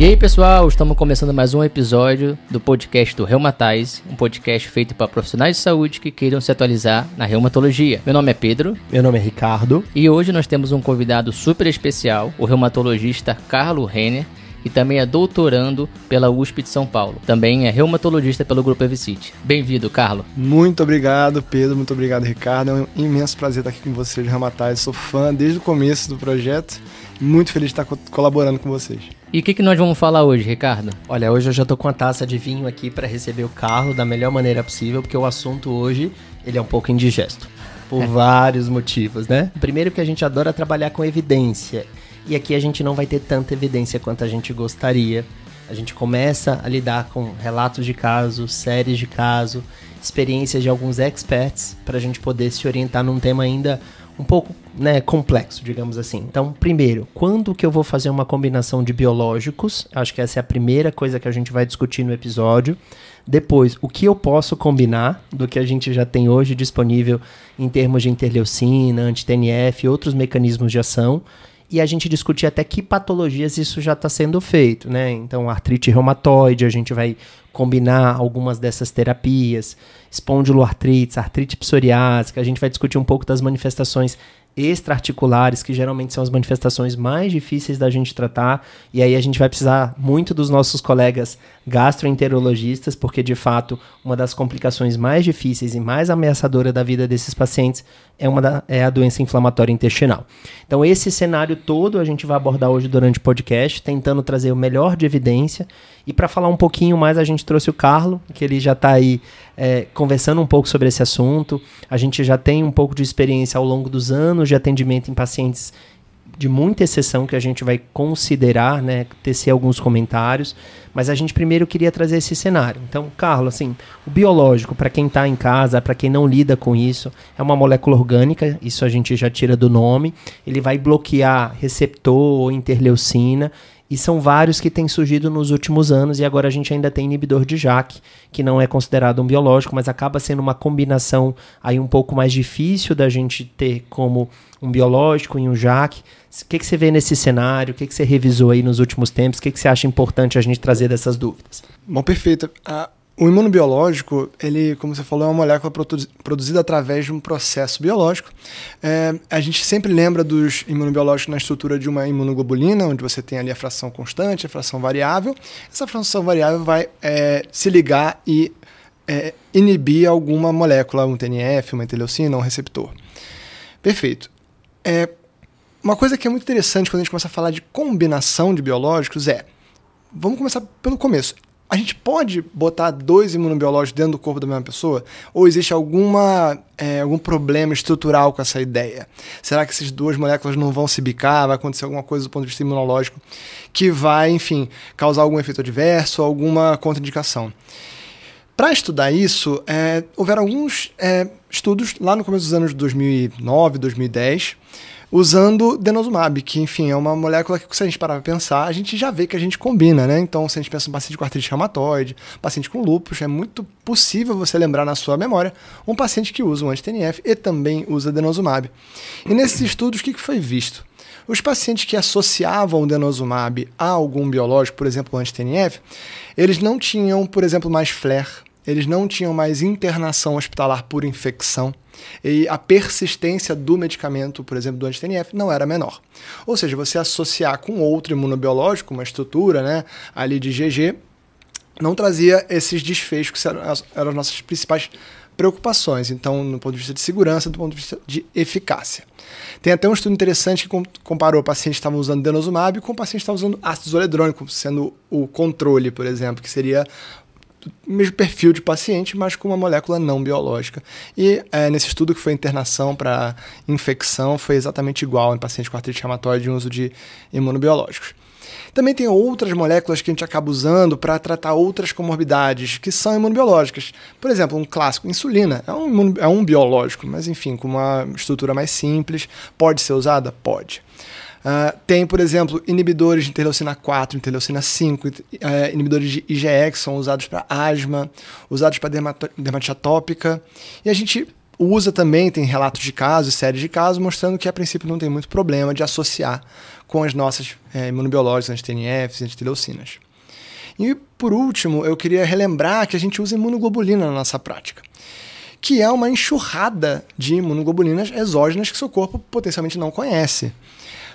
E aí, pessoal, estamos começando mais um episódio do podcast do Reumatize, um podcast feito para profissionais de saúde que queiram se atualizar na reumatologia. Meu nome é Pedro. Meu nome é Ricardo. E hoje nós temos um convidado super especial, o reumatologista Carlo Renner, e também é doutorando pela USP de São Paulo. Também é reumatologista pelo Grupo Evicite. Bem-vindo, Carlo. Muito obrigado, Pedro. Muito obrigado, Ricardo. É um imenso prazer estar aqui com vocês, Reumatize. Sou fã desde o começo do projeto. Muito feliz de estar colaborando com vocês. E o que, que nós vamos falar hoje, Ricardo? Olha, hoje eu já tô com a taça de vinho aqui para receber o Carlo da melhor maneira possível, porque o assunto hoje ele é um pouco indigesto. Por é. vários motivos, né? Primeiro que a gente adora trabalhar com evidência. E aqui a gente não vai ter tanta evidência quanto a gente gostaria. A gente começa a lidar com relatos de caso, séries de caso, experiências de alguns experts para a gente poder se orientar num tema ainda um pouco né, complexo, digamos assim. Então, primeiro, quando que eu vou fazer uma combinação de biológicos? Acho que essa é a primeira coisa que a gente vai discutir no episódio. Depois, o que eu posso combinar do que a gente já tem hoje disponível em termos de interleucina, anti-TNF e outros mecanismos de ação e a gente discutir até que patologias isso já está sendo feito, né? Então, artrite reumatoide, a gente vai combinar algumas dessas terapias, espondiloartrites, artrite psoriásica, a gente vai discutir um pouco das manifestações extraarticulares, que geralmente são as manifestações mais difíceis da gente tratar, e aí a gente vai precisar muito dos nossos colegas gastroenterologistas, porque de fato uma das complicações mais difíceis e mais ameaçadora da vida desses pacientes é, uma da, é a doença inflamatória intestinal. Então esse cenário todo a gente vai abordar hoje durante o podcast, tentando trazer o melhor de evidência, e para falar um pouquinho mais a gente trouxe o Carlo, que ele já está aí é, conversando um pouco sobre esse assunto, a gente já tem um pouco de experiência ao longo dos anos de atendimento em pacientes de muita exceção que a gente vai considerar, né, tecer alguns comentários, mas a gente primeiro queria trazer esse cenário. Então, Carlos, assim, o biológico, para quem está em casa, para quem não lida com isso, é uma molécula orgânica, isso a gente já tira do nome, ele vai bloquear receptor ou interleucina, e são vários que têm surgido nos últimos anos, e agora a gente ainda tem inibidor de JAK, que não é considerado um biológico, mas acaba sendo uma combinação aí um pouco mais difícil da gente ter como um biológico e um JAK. O que, que você vê nesse cenário? O que, que você revisou aí nos últimos tempos? O que, que você acha importante a gente trazer dessas dúvidas? Bom, perfeito. Uh, o imunobiológico, ele, como você falou, é uma molécula produ produzida através de um processo biológico. É, a gente sempre lembra dos imunobiológicos na estrutura de uma imunoglobulina, onde você tem ali a fração constante, a fração variável. Essa fração variável vai é, se ligar e é, inibir alguma molécula, um TNF, uma interleucina, um receptor. Perfeito. É, uma coisa que é muito interessante quando a gente começa a falar de combinação de biológicos é, vamos começar pelo começo a gente pode botar dois imunobiológicos dentro do corpo da mesma pessoa? Ou existe alguma, é, algum problema estrutural com essa ideia? Será que essas duas moléculas não vão se bicar? Vai acontecer alguma coisa do ponto de vista imunológico que vai, enfim, causar algum efeito adverso, alguma contraindicação? Para estudar isso, é, houveram alguns é, estudos lá no começo dos anos 2009, 2010, usando denosumab, que, enfim, é uma molécula que, se a gente parar para pensar, a gente já vê que a gente combina, né? Então, se a gente pensa em paciente com artrite reumatoide, paciente com lúpus, é muito possível você lembrar na sua memória um paciente que usa um anti-TNF e também usa denosumab. E nesses estudos, o que foi visto? Os pacientes que associavam o denosumab a algum biológico, por exemplo, o anti-TNF, eles não tinham, por exemplo, mais flare, eles não tinham mais internação hospitalar por infecção, e a persistência do medicamento, por exemplo, do anti-TNF, não era menor. Ou seja, você associar com outro imunobiológico, uma estrutura né, ali de GG, não trazia esses desfechos que eram as, eram as nossas principais preocupações, então, no ponto de vista de segurança, do ponto de vista de eficácia. Tem até um estudo interessante que comparou pacientes que estavam usando denosumab com pacientes que estavam usando ácido zoledrônico, sendo o controle, por exemplo, que seria mesmo perfil de paciente, mas com uma molécula não biológica. E é, nesse estudo que foi internação para infecção, foi exatamente igual em paciente com artrite reumatoide em uso de imunobiológicos. Também tem outras moléculas que a gente acaba usando para tratar outras comorbidades que são imunobiológicas. Por exemplo, um clássico, insulina, é um, é um biológico, mas enfim, com uma estrutura mais simples. Pode ser usada? Pode. Uh, tem, por exemplo, inibidores de interleucina 4, interleucina 5, uh, eh, inibidores de IgE, que são usados para asma, usados para dermatite atópica. E a gente usa também, tem relatos de casos, séries de casos, mostrando que a princípio não tem muito problema de associar com as nossas é, imunobiológicas, anti-TNFs, anti-leucinas. E por último, eu queria relembrar que a gente usa imunoglobulina na nossa prática, que é uma enxurrada de imunoglobulinas exógenas que seu corpo potencialmente não conhece.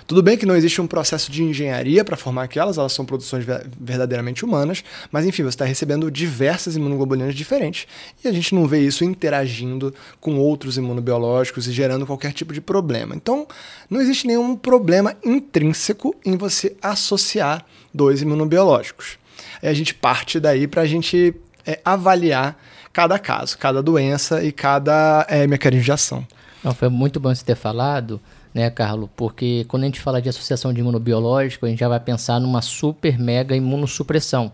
Tudo bem que não existe um processo de engenharia para formar aquelas, elas são produções verdadeiramente humanas, mas enfim, você está recebendo diversas imunoglobulinas diferentes e a gente não vê isso interagindo com outros imunobiológicos e gerando qualquer tipo de problema. Então, não existe nenhum problema intrínseco em você associar dois imunobiológicos. A gente parte daí para a gente é, avaliar cada caso, cada doença e cada é, mecanismo de ação. Não, foi muito bom você ter falado né, Carlos? Porque quando a gente fala de associação de imunobiológico, a gente já vai pensar numa super mega imunossupressão.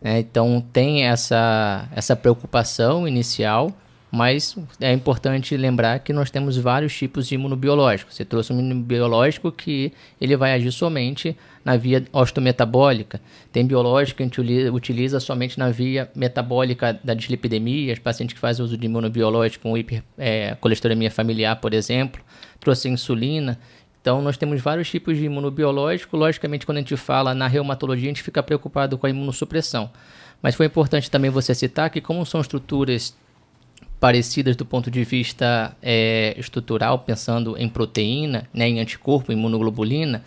Né? Então tem essa, essa preocupação inicial, mas é importante lembrar que nós temos vários tipos de imunobiológico. Você trouxe um imunobiológico que ele vai agir somente na via osteometabólica. Tem biológico que a gente utiliza somente na via metabólica da dislipidemia, os pacientes que fazem uso de imunobiológico com hipercolesterolemia é, familiar, por exemplo trouxe insulina. Então, nós temos vários tipos de imunobiológico. Logicamente, quando a gente fala na reumatologia, a gente fica preocupado com a imunossupressão. Mas foi importante também você citar que, como são estruturas parecidas do ponto de vista é, estrutural, pensando em proteína, né, em anticorpo, imunoglobulina,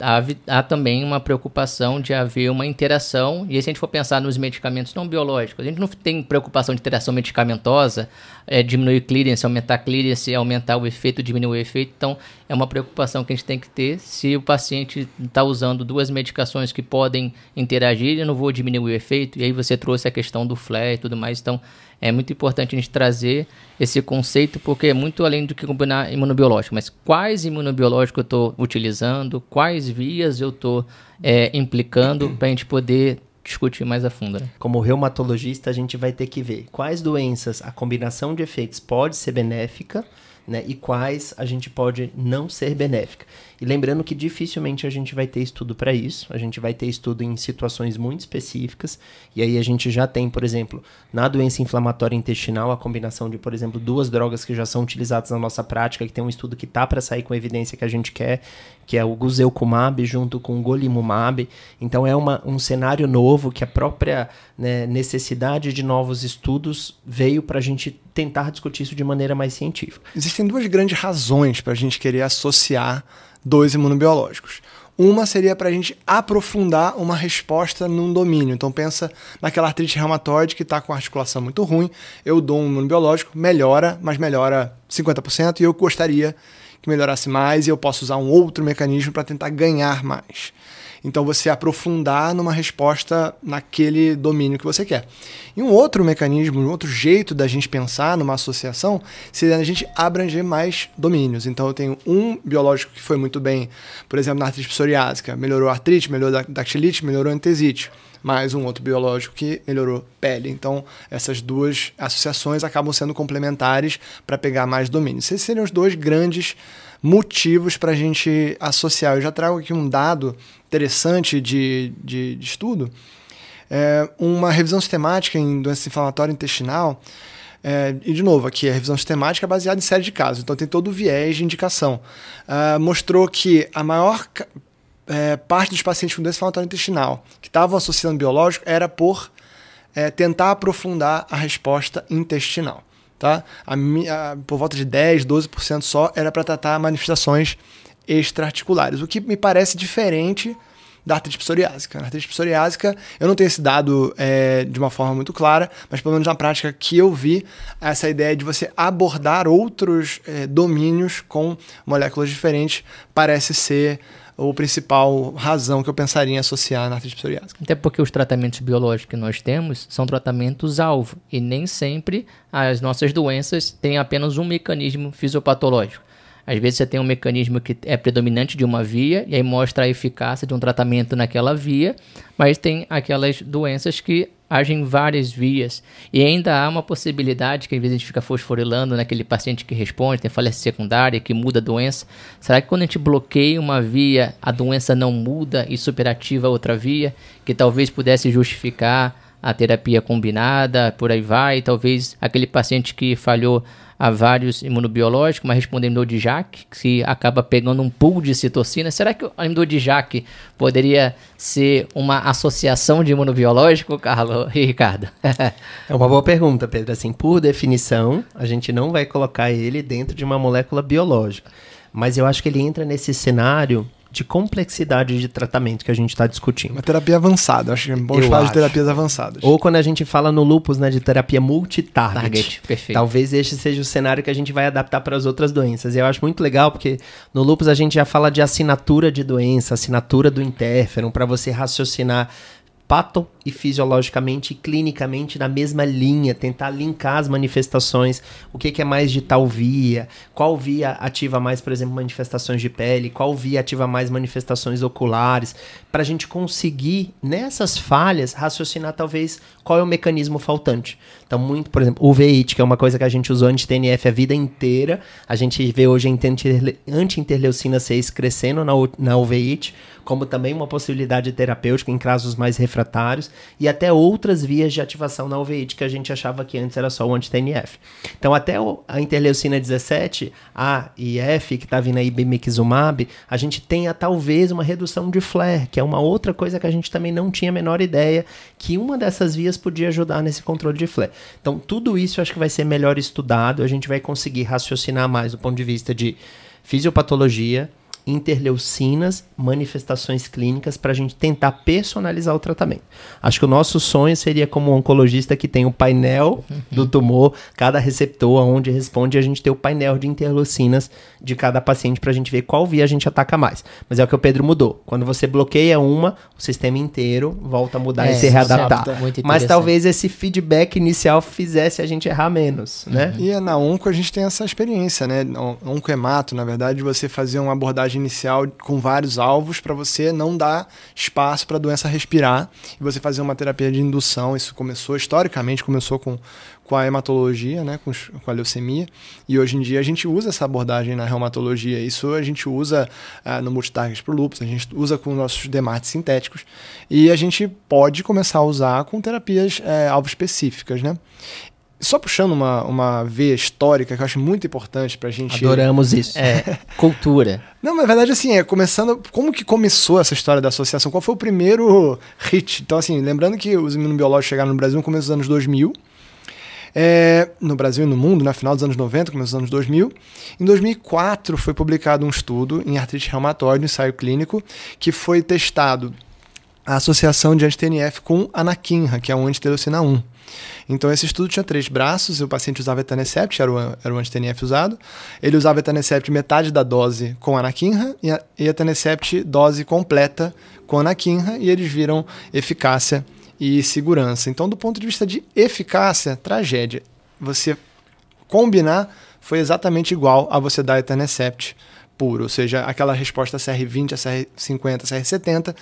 há, há, também uma preocupação de haver uma interação, e se a gente for pensar nos medicamentos não biológicos, a gente não tem preocupação de interação medicamentosa, é, diminuir clearance, aumentar clearance, aumentar o efeito, diminuir o efeito, então é uma preocupação que a gente tem que ter se o paciente está usando duas medicações que podem interagir, eu não vou diminuir o efeito, e aí você trouxe a questão do flare e tudo mais, então é muito importante a gente trazer esse conceito, porque é muito além do que combinar imunobiológico, mas quais imunobiológicos eu estou utilizando, quais vias eu estou é, implicando para a gente poder discutir mais a fundo. Né? Como reumatologista, a gente vai ter que ver quais doenças a combinação de efeitos pode ser benéfica né, e quais a gente pode não ser benéfica. E lembrando que dificilmente a gente vai ter estudo para isso, a gente vai ter estudo em situações muito específicas, e aí a gente já tem, por exemplo, na doença inflamatória intestinal, a combinação de, por exemplo, duas drogas que já são utilizadas na nossa prática, que tem um estudo que tá para sair com a evidência que a gente quer, que é o Guzelkumab junto com o Golimumab. Então é uma, um cenário novo que a própria né, necessidade de novos estudos veio para a gente tentar discutir isso de maneira mais científica. Existem duas grandes razões para a gente querer associar dois imunobiológicos. Uma seria para a gente aprofundar uma resposta num domínio. Então pensa naquela artrite reumatoide que está com a articulação muito ruim. Eu dou um imunobiológico, melhora, mas melhora 50%, e eu gostaria que melhorasse mais, e eu posso usar um outro mecanismo para tentar ganhar mais. Então você aprofundar numa resposta naquele domínio que você quer. E um outro mecanismo, um outro jeito da gente pensar numa associação seria a gente abranger mais domínios. Então eu tenho um biológico que foi muito bem, por exemplo, na artrite psoriásica, melhorou a artrite, melhorou a dactilite, melhorou a antesite mais um outro biológico que melhorou pele. Então, essas duas associações acabam sendo complementares para pegar mais domínios. Esses seriam os dois grandes motivos para a gente associar. Eu já trago aqui um dado interessante de, de, de estudo. É uma revisão sistemática em doença inflamatória intestinal. É, e, de novo, aqui a revisão sistemática é baseada em série de casos, então tem todo o viés de indicação. Uh, mostrou que a maior é, parte dos pacientes com doença inflamatória intestinal que estavam associando biológico era por é, tentar aprofundar a resposta intestinal. Tá? A, a, por volta de 10, 12% só era para tratar manifestações extraarticulares, o que me parece diferente da artrite psoriásica. Na artrite psoriásica, eu não tenho esse dado é, de uma forma muito clara, mas pelo menos na prática que eu vi, essa ideia de você abordar outros é, domínios com moléculas diferentes parece ser o principal razão que eu pensaria em associar na artrite psoriásica. Até porque os tratamentos biológicos que nós temos são tratamentos-alvo e nem sempre as nossas doenças têm apenas um mecanismo fisiopatológico. Às vezes você tem um mecanismo que é predominante de uma via e aí mostra a eficácia de um tratamento naquela via, mas tem aquelas doenças que agem em várias vias. E ainda há uma possibilidade que às vezes a gente fica fosforilando naquele paciente que responde, tem falha secundária, que muda a doença. Será que quando a gente bloqueia uma via, a doença não muda e superativa outra via, que talvez pudesse justificar a terapia combinada, por aí vai, talvez aquele paciente que falhou a vários imunobiológicos, mas respondendo de Jack, que acaba pegando um pool de citocina. Será que o de Jack poderia ser uma associação de imunobiológico, Carlos e Ricardo? é uma boa pergunta, Pedro. Assim, por definição, a gente não vai colocar ele dentro de uma molécula biológica. Mas eu acho que ele entra nesse cenário de complexidade de tratamento que a gente está discutindo. Uma terapia avançada, acho que é bom falar acho. de terapias avançadas. Ou quando a gente fala no lupus, né, de terapia multitarget. Target, perfeito. Talvez este seja o cenário que a gente vai adaptar para as outras doenças. E eu acho muito legal porque no lupus a gente já fala de assinatura de doença, assinatura do interferon, para você raciocinar pato e fisiologicamente e clinicamente na mesma linha, tentar linkar as manifestações, o que, que, é mais de tal via, qual via ativa mais, por exemplo, manifestações de pele, qual via ativa mais manifestações oculares, para a gente conseguir, nessas falhas, raciocinar talvez qual é o mecanismo faltante. Então, muito, por exemplo, o VIT, que é uma coisa que a gente usou anti-TNF a vida inteira, a gente vê hoje anti-interleucina 6 crescendo na, na como também uma possibilidade terapêutica em casos mais refratários, e até outras vias de ativação na uveíte que a gente achava que antes era só o anti-TNF. Então, até a interleucina 17, A e F, que está vindo aí bimixumab, a gente tenha talvez uma redução de flare, que é uma outra coisa que a gente também não tinha a menor ideia que uma dessas vias podia ajudar nesse controle de flare. Então, tudo isso acho que vai ser melhor estudado, a gente vai conseguir raciocinar mais do ponto de vista de fisiopatologia, interleucinas, manifestações clínicas para a gente tentar personalizar o tratamento. Acho que o nosso sonho seria como um oncologista que tem o painel uhum. do tumor, cada receptor aonde responde, a gente ter o painel de interleucinas de cada paciente para a gente ver qual via a gente ataca mais. Mas é o que o Pedro mudou. Quando você bloqueia uma, o sistema inteiro volta a mudar é, e se readaptar. Mas talvez esse feedback inicial fizesse a gente errar menos, né? E na onco a gente tem essa experiência, né? Oncoemato, na verdade, você fazer uma abordagem inicial com vários alvos para você não dar espaço para a doença respirar e você fazer uma terapia de indução. Isso começou historicamente, começou com, com a hematologia, né, com, com a leucemia, e hoje em dia a gente usa essa abordagem na reumatologia. Isso a gente usa uh, no multitarget para o lúpus, a gente usa com nossos demates sintéticos e a gente pode começar a usar com terapias uh, alvo específicas, né? Só puxando uma, uma veia histórica que eu acho muito importante pra gente. Adoramos isso. É, cultura. Não, mas na verdade, assim, é começando. Como que começou essa história da associação? Qual foi o primeiro hit? Então, assim, lembrando que os imunobiológicos chegaram no Brasil no começo dos anos 2000. É, no Brasil e no mundo, no né, final dos anos 90, começo dos anos 2000. Em 2004 foi publicado um estudo em artrite reumatoide, um ensaio clínico, que foi testado a associação de anti-TNF com anakinra, que é um anti-leucina 1. Então, esse estudo tinha três braços, o paciente usava etanesept, era o, era o anti-TNF usado. Ele usava etanesept metade da dose com anakinra e, e etanesept dose completa com anakinra, e eles viram eficácia e segurança. Então, do ponto de vista de eficácia, tragédia. Você combinar foi exatamente igual a você dar etanesept puro, ou seja, aquela resposta CR20, a CR50, CR70,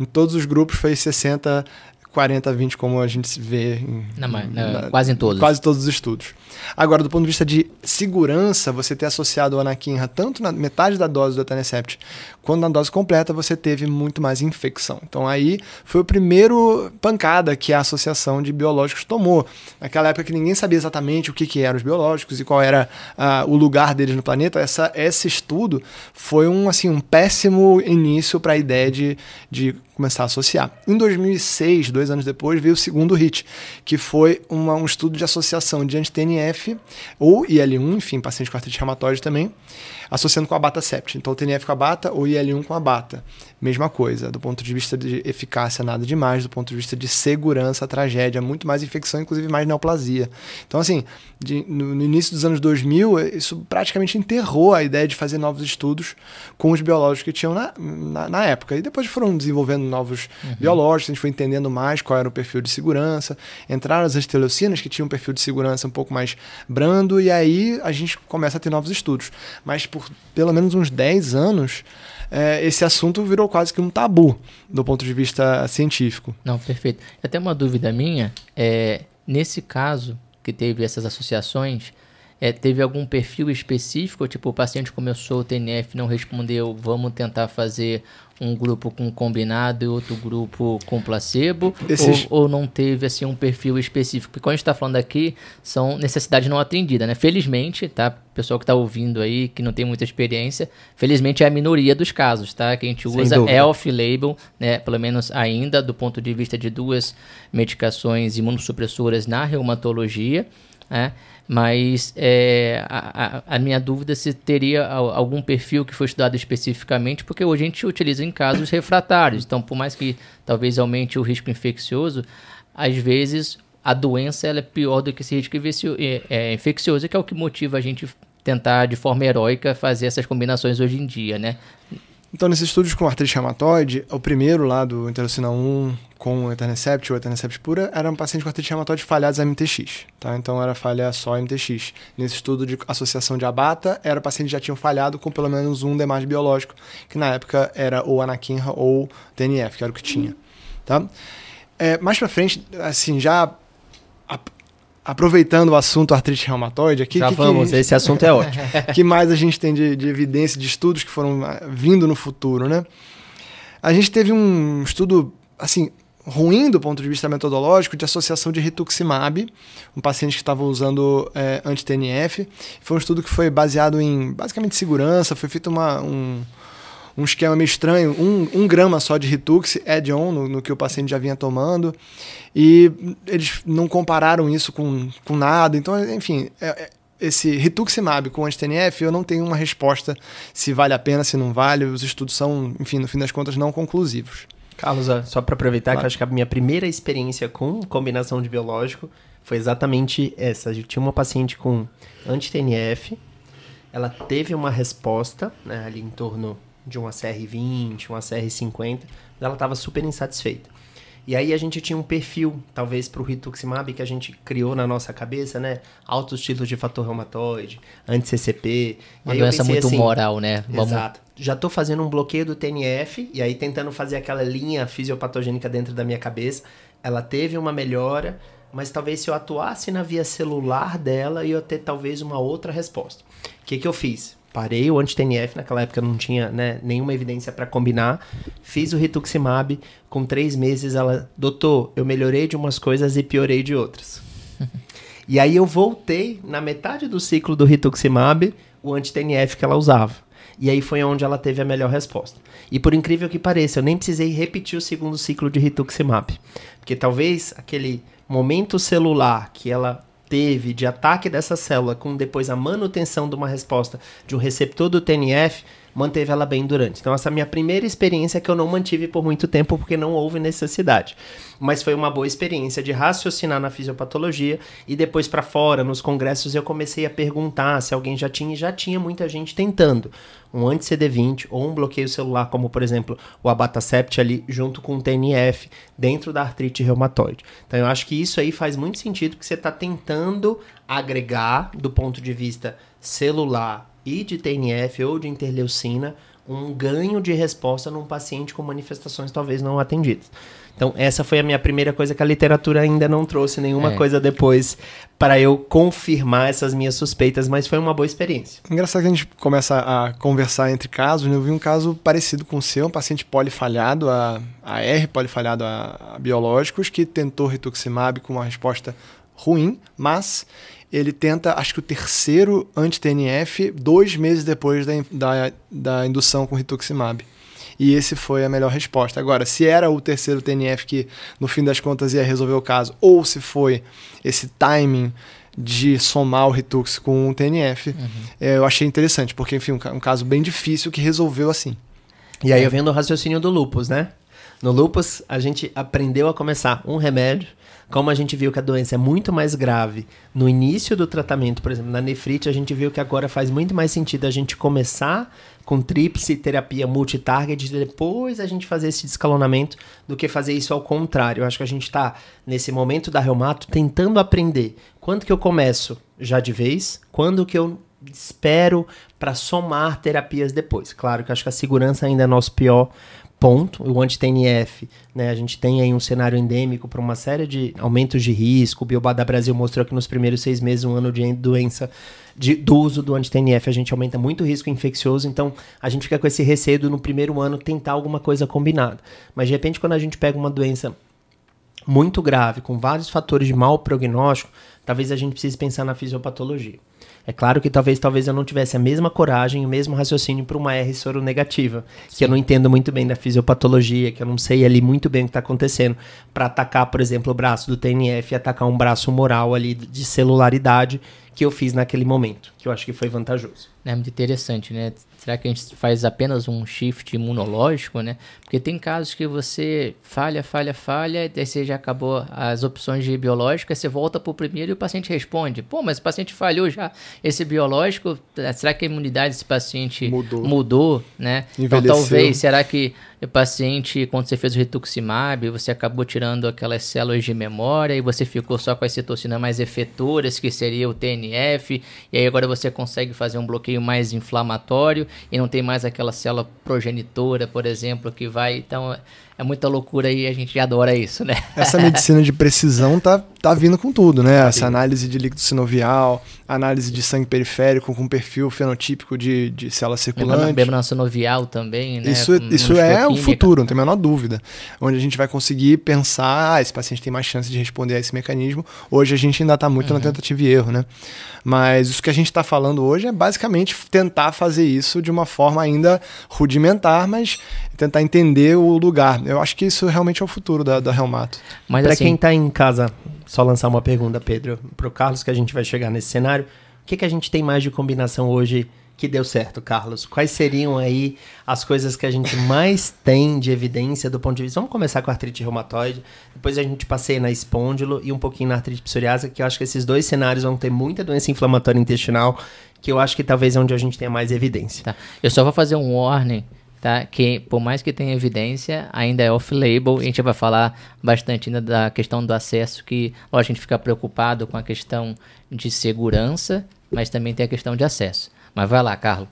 em todos os grupos foi 60 40, 20, como a gente vê em, na, na, quase em todos. Quase todos os estudos. Agora, do ponto de vista de segurança, você ter associado o anakinra tanto na metade da dose do etanesept quanto na dose completa, você teve muito mais infecção. Então aí foi o primeiro pancada que a associação de biológicos tomou. Naquela época que ninguém sabia exatamente o que, que eram os biológicos e qual era uh, o lugar deles no planeta, essa, esse estudo foi um, assim, um péssimo início para a ideia de, de começar a associar. Em 2006, dois anos depois, veio o segundo HIT, que foi uma, um estudo de associação de anti-TNF ou IL-1, enfim, paciente com artrite reumatoide também, associando com a bata-sept. Então, o TNF com a bata ou IL-1 com a bata. Mesma coisa. Do ponto de vista de eficácia, nada demais. Do ponto de vista de segurança, tragédia. Muito mais infecção, inclusive mais neoplasia. Então, assim, de, no, no, início dos anos 2000, isso praticamente enterrou a ideia de fazer novos estudos com os biológicos que tinham na, na, na época. E depois foram desenvolvendo novos uhum. biológicos, a gente foi entendendo mais qual era o perfil de segurança. Entraram as antileucinas, que tinham um perfil de segurança um pouco mais brando, e aí a gente começa a ter novos estudos. Mas por por pelo menos uns 10 anos, é, esse assunto virou quase que um tabu do ponto de vista científico. Não, perfeito. Até uma dúvida minha, é, nesse caso que teve essas associações, É, teve algum perfil específico? Tipo, o paciente começou o TNF, não respondeu, vamos tentar fazer um grupo com combinado e outro grupo com placebo? Esses... Ou, ou, não teve assim um perfil específico? Porque quando a gente está falando aqui, são necessidades não atendidas, né? Felizmente, tá? Pessoal que está ouvindo aí, que não tem muita experiência, felizmente é a minoria dos casos, tá? Que a gente usa é off-label, né? Pelo menos ainda do ponto de vista de duas medicações imunossupressoras na reumatologia, né? Mas é, a, a, minha dúvida é se teria algum perfil que foi estudado especificamente, porque hoje a gente utiliza em casos refratários. Então, por mais que talvez aumente o risco infeccioso, às vezes a doença ela é pior do que esse risco é, é, infeccioso, que é o que motiva a gente tentar de forma heróica fazer essas combinações hoje em dia, né? Então, nesses estudos com artrite reumatoide, o primeiro lá do interleucina 1 com o Eternesept ou Eternesept pura era um paciente com artrite reumatoide falhados MTX, tá? Então era falha só MTX. Nesse estudo de associação de abata, era paciente que já tinham falhado com pelo menos um demais biológico, que na época era ou anakinra ou TNF, que era o que tinha, tá? É, mais para frente, assim, já aproveitando o assunto artrite reumatoide aqui. Já que, vamos, que, esse assunto é ótimo. que mais a gente tem de, de, evidência, de estudos que foram ah, vindo no futuro, né? A gente teve um estudo, assim, ruim do ponto de vista metodológico de associação de rituximab, um paciente que estava usando é, anti-TNF. Foi um estudo que foi baseado em, basicamente, segurança, foi feito uma, um um esquema meio estranho, um, um grama só de Ritux add-on no, no, que o paciente já vinha tomando, e eles não compararam isso com, com nada, então, enfim, é, é, esse rituximab com anti-TNF, eu não tenho uma resposta se vale a pena, se não vale, os estudos são, enfim, no fim das contas, não conclusivos. Carlos, só para aproveitar claro. que eu acho que a minha primeira experiência com combinação de biológico foi exatamente essa. Eu tinha uma paciente com anti-TNF, ela teve uma resposta né, ali em torno de uma CR20, uma CR50, ela estava super insatisfeita. E aí a gente tinha um perfil, talvez para o rituximab que a gente criou na nossa cabeça, né? Altos títulos de fator reumatoide, anti-CCP. Uma doença muito assim, moral, né? Vamos... Exato. Já estou fazendo um bloqueio do TNF e aí tentando fazer aquela linha fisiopatogênica dentro da minha cabeça. Ela teve uma melhora, mas talvez se eu atuasse na via celular dela, eu ia ter talvez uma outra resposta. O que, que eu fiz? Parei o anti-TNF, naquela época não tinha né, nenhuma evidência para combinar. Fiz o rituximab, com três meses ela, doutor, eu melhorei de umas coisas e piorei de outras. e aí eu voltei na metade do ciclo do rituximab, o anti-TNF que ela usava. E aí foi onde ela teve a melhor resposta. E por incrível que pareça, eu nem precisei repetir o segundo ciclo de rituximab. Porque talvez aquele momento celular que ela teve de ataque dessa célula com depois a manutenção de uma resposta de um receptor do TNF manteve ela bem durante. Então, essa é a minha primeira experiência que eu não mantive por muito tempo porque não houve necessidade. Mas foi uma boa experiência de raciocinar na fisiopatologia e depois para fora, nos congressos, eu comecei a perguntar se alguém já tinha e já tinha muita gente tentando um anti-CD20 ou um bloqueio celular, como por exemplo o abatacept ali junto com o TNF dentro da artrite reumatoide. Então eu acho que isso aí faz muito sentido porque você está tentando agregar do ponto de vista celular e de TNF ou de interleucina um ganho de resposta num paciente com manifestações talvez não atendidas. Então, essa foi a minha primeira coisa que a literatura ainda não trouxe nenhuma é. coisa depois para eu confirmar essas minhas suspeitas, mas foi uma boa experiência. Engraçado que a gente começa a conversar entre casos, né? eu vi um caso parecido com o seu, um paciente polifalhado a, a R, polifalhado a, a biológicos, que tentou rituximab com uma resposta ruim, mas ele tenta, acho que o terceiro anti-TNF, dois meses depois da, da, da indução com rituximab. E esse foi a melhor resposta. Agora, se era o terceiro TNF que no fim das contas ia resolver o caso, ou se foi esse timing de somar o Ritux com o TNF, uhum. é, eu achei interessante, porque, enfim, um, um, caso bem difícil que resolveu assim. E aí, eu vendo o raciocínio do lupus, né? No lupus, a gente aprendeu a começar um remédio como a gente viu que a doença é muito mais grave no início do tratamento, por exemplo, na nefrite, a gente viu que agora faz muito mais sentido a gente começar com tríplice terapia multitarget e depois a gente fazer esse descalonamento do que fazer isso ao contrário. Eu acho que a gente está, nesse momento da reumato, tentando aprender quando que eu começo já de vez, quando que eu espero para somar terapias depois. Claro que acho que a segurança ainda é nosso pior ponto. O anti-TNF, né, a gente tem aí um cenário endêmico para uma série de aumentos de risco. O Biobada Brasil mostrou que nos primeiros seis meses, um ano de doença de, do uso do anti-TNF, a gente aumenta muito o risco infeccioso. Então, a gente fica com esse receio no primeiro ano tentar alguma coisa combinada. Mas, de repente, quando a gente pega uma doença muito grave, com vários fatores de mau prognóstico, talvez a gente precise pensar na fisiopatologia. É claro que talvez talvez eu não tivesse a mesma coragem, o mesmo raciocínio para uma R soro negativa, Sim. que eu não entendo muito bem da fisiopatologia, que eu não sei ali muito bem o que está acontecendo, para atacar, por exemplo, o braço do TNF e atacar um braço moral ali de celularidade que eu fiz naquele momento, que eu acho que foi vantajoso. É muito interessante, né? Será que a gente faz apenas um shift imunológico, né? Porque tem casos que você falha, falha, falha, daí você já acabou as opções de biológica, você volta para o primeiro e o paciente responde: pô, mas o paciente falhou já esse biológico, será que a imunidade desse paciente mudou, mudou né? Então talvez, será que o paciente, quando você fez o rituximab, você acabou tirando aquelas células de memória e você ficou só com as citocinas mais efetoras, que seria o TNF, e aí agora você consegue fazer um bloqueio mais inflamatório e não tem mais aquela célula progenitora, por exemplo, que vai. Então, é muita loucura e a gente adora isso, né? Essa medicina de precisão tá, tá vindo com tudo, né? Tá Essa análise de líquido sinovial, análise de sangue periférico com perfil fenotípico de, de célula circulante. Membrana sinovial também, né? Isso, isso é o futuro, não tem a menor dúvida. Onde a gente vai conseguir pensar, ah, esse paciente tem mais chance de responder a esse mecanismo. Hoje a gente ainda está muito uhum. na tentativa e erro, né? Mas isso que a gente está falando hoje é basicamente tentar fazer isso de uma forma ainda rudimentar, mas tentar entender o lugar. Eu acho que isso realmente é o futuro da, da Helmato. Mas para assim... quem está em casa, só lançar uma pergunta, Pedro, para o Carlos, que a gente vai chegar nesse cenário. O que, que a gente tem mais de combinação hoje que deu certo, Carlos? Quais seriam aí as coisas que a gente mais tem de evidência do ponto de vista? Vamos começar com a artrite reumatoide, depois a gente passeia na espôndilo e um pouquinho na artrite psoriásica, que eu acho que esses dois cenários vão ter muita doença inflamatória intestinal, que eu acho que talvez é onde a gente tenha mais evidência. Tá. Eu só vou fazer um warning tá? Que por mais que tenha evidência, ainda é off-label. A gente vai falar bastante ainda da questão do acesso, que ó, a gente fica preocupado com a questão de segurança, mas também tem a questão de acesso. Mas vai lá, Carlos.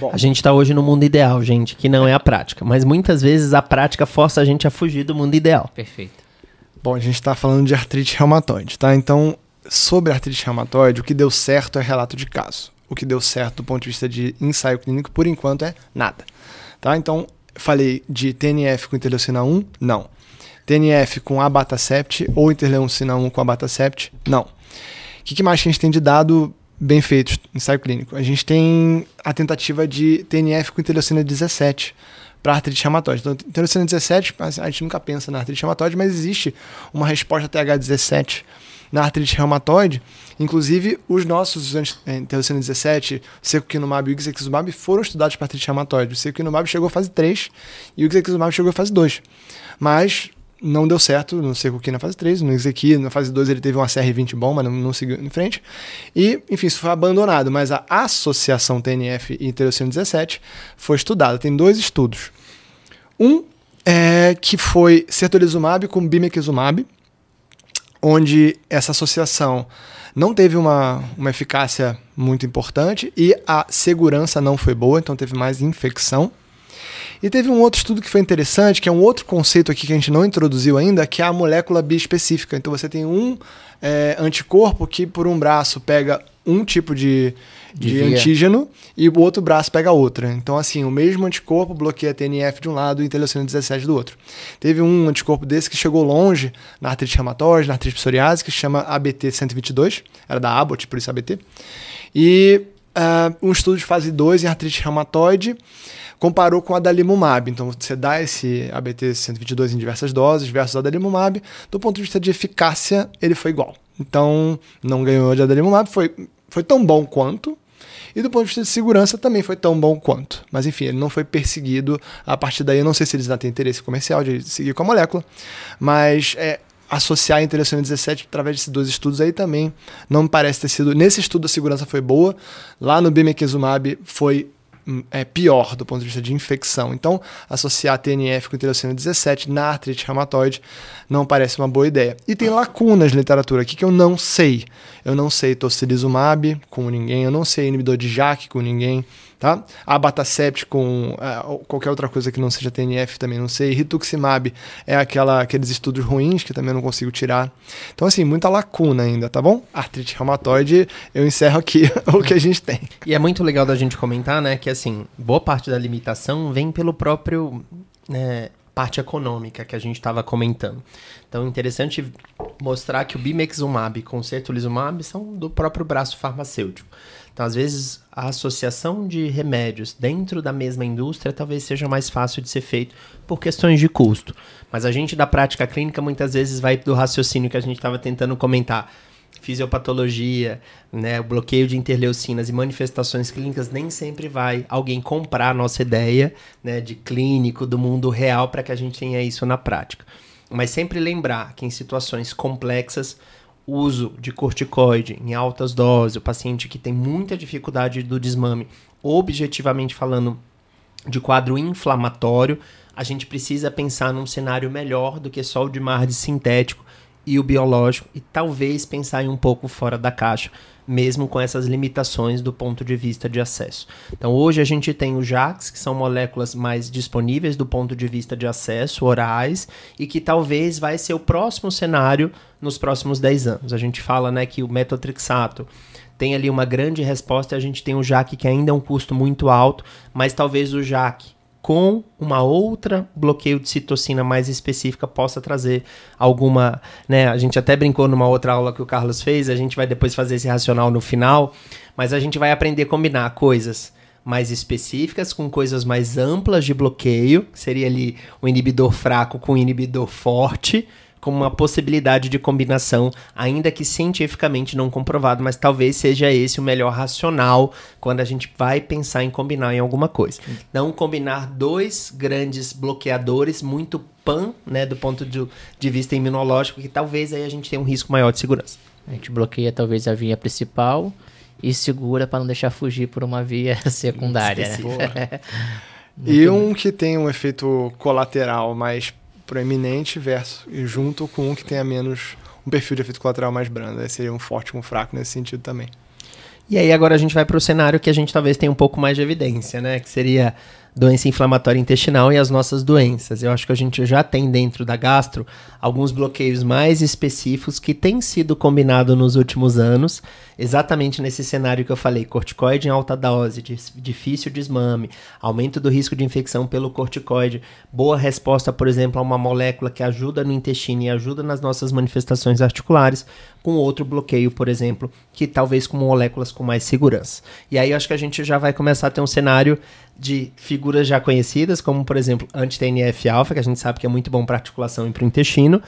Bom. A gente está hoje no mundo ideal, gente, que não é a prática. Mas muitas vezes a prática força a gente a fugir do mundo ideal. Perfeito. Bom, a gente está falando de artrite reumatoide, tá? Então, sobre artrite reumatoide, o que deu certo é relato de caso. O que deu certo do ponto de vista de ensaio clínico, por enquanto, é nada. Tá? Então, falei de TNF com interleucina 1? Não. TNF com abatacept ou interleucina 1 com abatacept? Não. O que, que mais que a gente tem de dado bem feitos no ensaio clínico? A gente tem a tentativa de TNF com interleucina 17 para artrite reumatoide. Então, interleucina 17, a gente nunca pensa na artrite reumatoide, mas existe uma resposta TH17 na artrite reumatoide. Inclusive, os nossos interleucina 17, secukinumab e o ixekizumab foram estudados para artrite reumatoide. O secukinumab chegou à fase 3 e o ixekizumab chegou à fase 2. Mas não deu certo no Secuki na fase 3, no Exequi na fase 2 ele teve um ACR20 bom, mas não, não, seguiu em frente. E, enfim, isso foi abandonado, mas a associação TNF e interleucina 17 foi estudada. Tem dois estudos. Um é que foi certolizumab com bimekizumab, onde essa associação não teve uma, uma eficácia muito importante e a segurança não foi boa, então teve mais infecção. E teve um outro estudo que foi interessante, que é um outro conceito aqui que a gente não introduziu ainda, que é a molécula biespecífica. Então você tem um é, anticorpo que por um braço pega um tipo de, de antígeno e o outro braço pega outra. Então, assim, o mesmo anticorpo bloqueia TNF de um lado e interleucina 17 do outro. Teve um anticorpo desse que chegou longe na artrite reumatoide, na artrite psoriásica, que chama ABT-122, era da Abbott, por isso ABT. E uh, um estudo de fase 2 em artrite reumatoide comparou com a adalimumab. Então, você dá esse ABT-122 em diversas doses versus a adalimumab, do ponto de vista de eficácia, ele foi igual. Então, não ganhou de adalimumab, foi, foi tão bom quanto, e do ponto de vista de segurança também foi tão bom quanto. Mas enfim, ele não foi perseguido a partir daí. Eu não sei se eles ainda têm interesse comercial de seguir com a molécula, mas é, associar a interleucina 17 através desses dois estudos aí também não me parece ter sido. Nesse estudo a segurança foi boa, lá no Bimequizumab foi é, pior do ponto de vista de infecção. Então, associar TNF com interleucina 17 na artrite reumatoide não parece uma boa ideia. E tem lacunas na literatura aqui que eu não sei. Eu não sei tocilizumab com ninguém, eu não sei inibidor de JAK com ninguém, tá? Abatacept com uh, qualquer outra coisa que não seja TNF também não sei. Rituximab é aquela, aqueles estudos ruins que também não consigo tirar. Então, assim, muita lacuna ainda, tá bom? Artrite reumatoide, eu encerro aqui o que a gente tem. E é muito legal da gente comentar, né, que assim, boa parte da limitação vem pelo próprio né, parte econômica que a gente estava comentando. Então, é interessante mostrar que o bimexumab com o certolizumab são do próprio braço farmacêutico. Então, às vezes, a associação de remédios dentro da mesma indústria talvez seja mais fácil de ser feito por questões de custo. Mas a gente da prática clínica muitas vezes vai do raciocínio que a gente estava tentando comentar fisiopatologia, né, bloqueio de interleucinas e manifestações clínicas, nem sempre vai alguém comprar a nossa ideia né, de clínico, do mundo real, para que a gente tenha isso na prática. Mas sempre lembrar que em situações complexas, uso de corticoide em altas doses, o paciente que tem muita dificuldade do desmame, objetivamente falando, de quadro inflamatório, a gente precisa pensar num cenário melhor do que só o de MARD sintético e o biológico e talvez pensar em um pouco fora da caixa, mesmo com essas limitações do ponto de vista de acesso. Então hoje a gente tem o JAKs, que são moléculas mais disponíveis do ponto de vista de acesso, orais, e que talvez vai ser o próximo cenário nos próximos 10 anos. A gente fala né, que o metotrexato tem ali uma grande resposta, a gente tem o JAK que ainda é um custo muito alto, mas talvez o JAK com uma outra bloqueio de citocina mais específica possa trazer alguma, né? A gente até brincou numa outra aula que o Carlos fez, a gente vai depois fazer esse racional no final, mas a gente vai aprender a combinar coisas mais específicas com coisas mais amplas de bloqueio, seria ali o inibidor fraco com o inibidor forte, como uma possibilidade de combinação, ainda que cientificamente não comprovado, mas talvez seja esse o melhor racional quando a gente vai pensar em combinar em alguma coisa. Não combinar dois grandes bloqueadores muito pan, né, do ponto de, de vista imunológico, que talvez aí a gente tenha um risco maior de segurança. A gente bloqueia talvez a via principal e segura para não deixar fugir por uma via secundária. Né? e um que tem um efeito colateral mais proeminente versus e junto com um que tenha menos um perfil de efeito colateral mais brando. Aí seria um forte um fraco nesse sentido também. E aí agora a gente vai para o cenário que a gente talvez tenha um pouco mais de evidência, né? Que seria doença inflamatória intestinal e as nossas doenças. Eu acho que a gente já tem dentro da gastro alguns bloqueios mais específicos que têm sido combinados nos últimos anos, exatamente nesse cenário que eu falei: corticoide em alta dose, difícil desmame, aumento do risco de infecção pelo corticoide, boa resposta, por exemplo, a uma molécula que ajuda no intestino e ajuda nas nossas manifestações articulares, com outro bloqueio, por exemplo, que talvez com moléculas com mais segurança. E aí eu acho que a gente já vai começar a ter um cenário de figuras já conhecidas, como por exemplo anti-TNF-alfa, que a gente sabe que é muito bom para articulação e para o intestino,